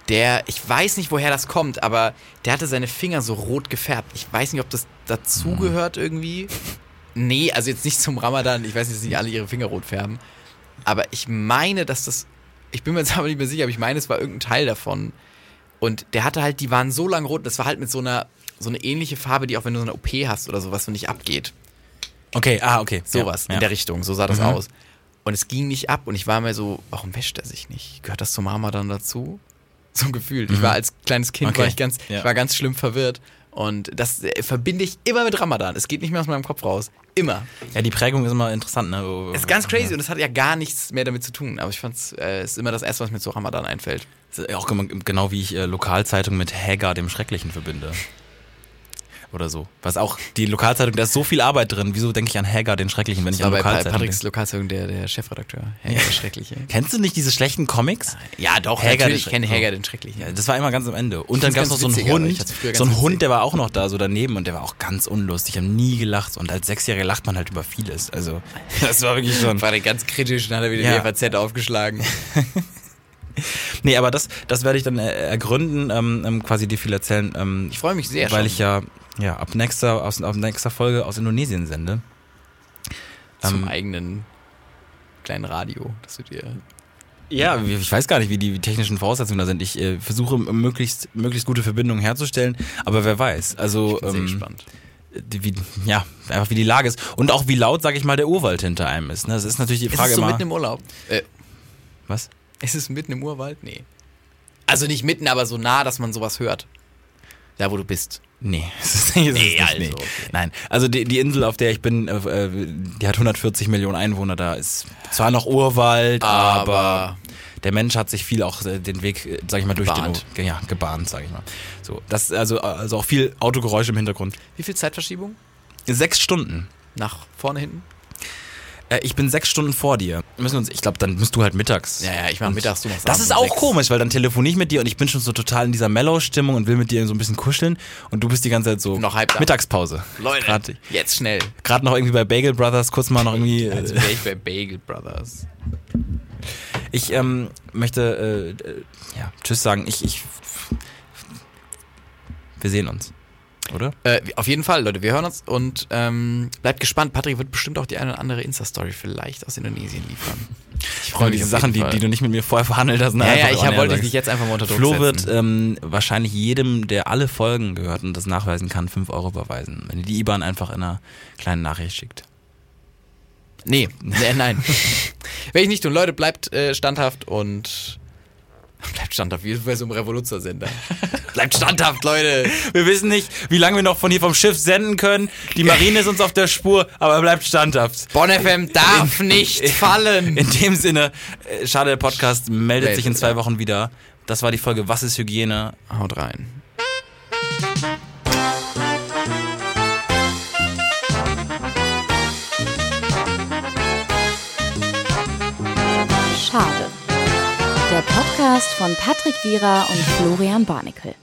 der, ich weiß nicht, woher das kommt, aber der hatte seine Finger so rot gefärbt. Ich weiß nicht, ob das dazugehört irgendwie. Nee, also jetzt nicht zum Ramadan. Ich weiß nicht, dass nicht alle ihre Finger rot färben. Aber ich meine, dass das, ich bin mir jetzt aber nicht mehr sicher, aber ich meine, es war irgendein Teil davon. Und der hatte halt, die waren so lang rot, das war halt mit so einer, so eine ähnliche Farbe, die auch wenn du so eine OP hast oder sowas, so nicht abgeht. Okay, ah, okay. Sowas ja, in der Richtung, so sah das Mhm. aus. Und es ging nicht ab und ich war mir so, warum wäscht er sich nicht? Gehört das zum Ramadan dazu? So gefühlt. Ich war als kleines Kind, Mhm. Okay. war ich ganz, Ja. ich war ganz schlimm verwirrt. Und das äh, verbinde ich immer mit Ramadan. Es geht nicht mehr aus meinem Kopf raus. Immer. Ja, die Prägung ist immer interessant, ne? Ist ganz crazy und es hat ja gar nichts mehr damit zu tun. Aber ich fand's, äh, es ist immer das erste, was mir zu Ramadan einfällt. Auch genau wie ich äh, Lokalzeitung mit Hagar dem Schrecklichen verbinde. Oder so. Was auch, die Lokalzeitung, da ist so viel Arbeit drin. Wieso denke ich an Hagar den Schrecklichen, wenn ich an bei Lokalzeitung Patricks denke? Lokalzeitung der, der Chefredakteur. Herr der Schreckliche. <laughs> Kennst du nicht diese schlechten Comics? Ja, doch, natürlich. Ich kenne Schrecklichen. Hager den Schrecklichen. Ja, das war immer ganz am Ende. Und dann gab es noch so einen witzig, aber Hund, ich so witzig. Hund, der war auch noch da, so daneben und der war auch ganz unlustig. Ich habe nie gelacht und als Sechsjähriger lacht man halt über vieles. Also, <laughs> das war wirklich schon. war der ganz kritisch und hat er wieder Ja. die FAZ aufgeschlagen. <laughs> Nee, aber das, das werde ich dann äh, ergründen, ähm, ähm, quasi dir viel erzählen. Ähm, Ich freue mich sehr weil schon. ich ja, ja ab nächster, aus, ab nächster Folge aus Indonesien sende. zum ähm, eigenen kleinen Radio, dass du dir. Ja, ich weiß gar nicht, wie die technischen Voraussetzungen da sind. Ich äh, versuche möglichst, möglichst gute Verbindungen herzustellen, aber wer weiß. Also, Ich bin sehr ähm, gespannt. wie, ja, einfach wie die Lage ist. Und auch wie laut, sag ich mal, der Urwald hinter einem ist. Ne? Das ist natürlich die Ist Frage es so immer. mitten im Urlaub? Äh, was? ist es mitten im Urwald? Nee. Also nicht mitten, aber so nah, dass man sowas hört. Da, wo du bist. Nee, <laughs> das ist, ist Nee, nicht, also, nee. okay. Nein, also die, die Insel, auf der ich bin, äh, die hat 140 Millionen Einwohner. Da ist zwar noch Urwald, aber, Aber- der Mensch hat sich viel auch äh, den Weg, äh, sag ich mal, durch Gebahnt. den ja, gebahnt, sag ich mal. So, das also also auch viel Autogeräusche im Hintergrund. Wie viel Zeitverschiebung? Sechs Stunden. Nach vorne, hinten? Äh, ich bin sechs Stunden vor dir. Wir müssen uns, ich glaube, dann musst du halt mittags. Ja, ja, ich mach mittags, du machst Das ist auch sechs. komisch, weil dann telefoniere ich mit dir und ich bin schon so total in dieser Mellow-Stimmung und will mit dir so ein bisschen kuscheln und du bist die ganze Zeit so Noch halb da. Mittagspause. Leute, Gerade jetzt schnell. gerade noch irgendwie bei Bagel Brothers kurz mal noch irgendwie. äh, Jetzt wäre ich bei Bagel Brothers. Ich ähm, möchte äh, äh, ja, Tschüss sagen. Ich, ich wir sehen uns, oder? Äh, auf jeden Fall, Leute, wir hören uns und ähm, bleibt gespannt. Patrick wird bestimmt auch die eine oder andere Insta-Story vielleicht aus Indonesien liefern. Ich freue mich diese Sachen, die, die du nicht mit mir vorher verhandelt hast. ne, Ja, ja, einfach ich hab, wollte dich jetzt einfach mal unter Druck Flo wird setzen. ähm, wahrscheinlich jedem, der alle Folgen gehört und das nachweisen kann, 5 Euro überweisen. Wenn ihr die IBAN einfach in einer kleinen Nachricht schickt. Nee, nee <laughs> nein. Werde ich nicht tun. Leute, bleibt äh, standhaft und bleibt standhaft, wie bei so einem Revoluzer-Sender. <laughs> bleibt standhaft, Leute. Wir wissen nicht, wie lange wir noch von hier vom Schiff senden können. Die Marine ist uns auf der Spur, aber bleibt standhaft. Bonn FM darf nicht fallen. In dem Sinne, äh, schade, der Podcast meldet sich in zwei ja. Wochen wieder. Das war die Folge Was ist Hygiene? Haut rein. Schade. Der Podcast von Patrick Wierer und Florian Barnikel.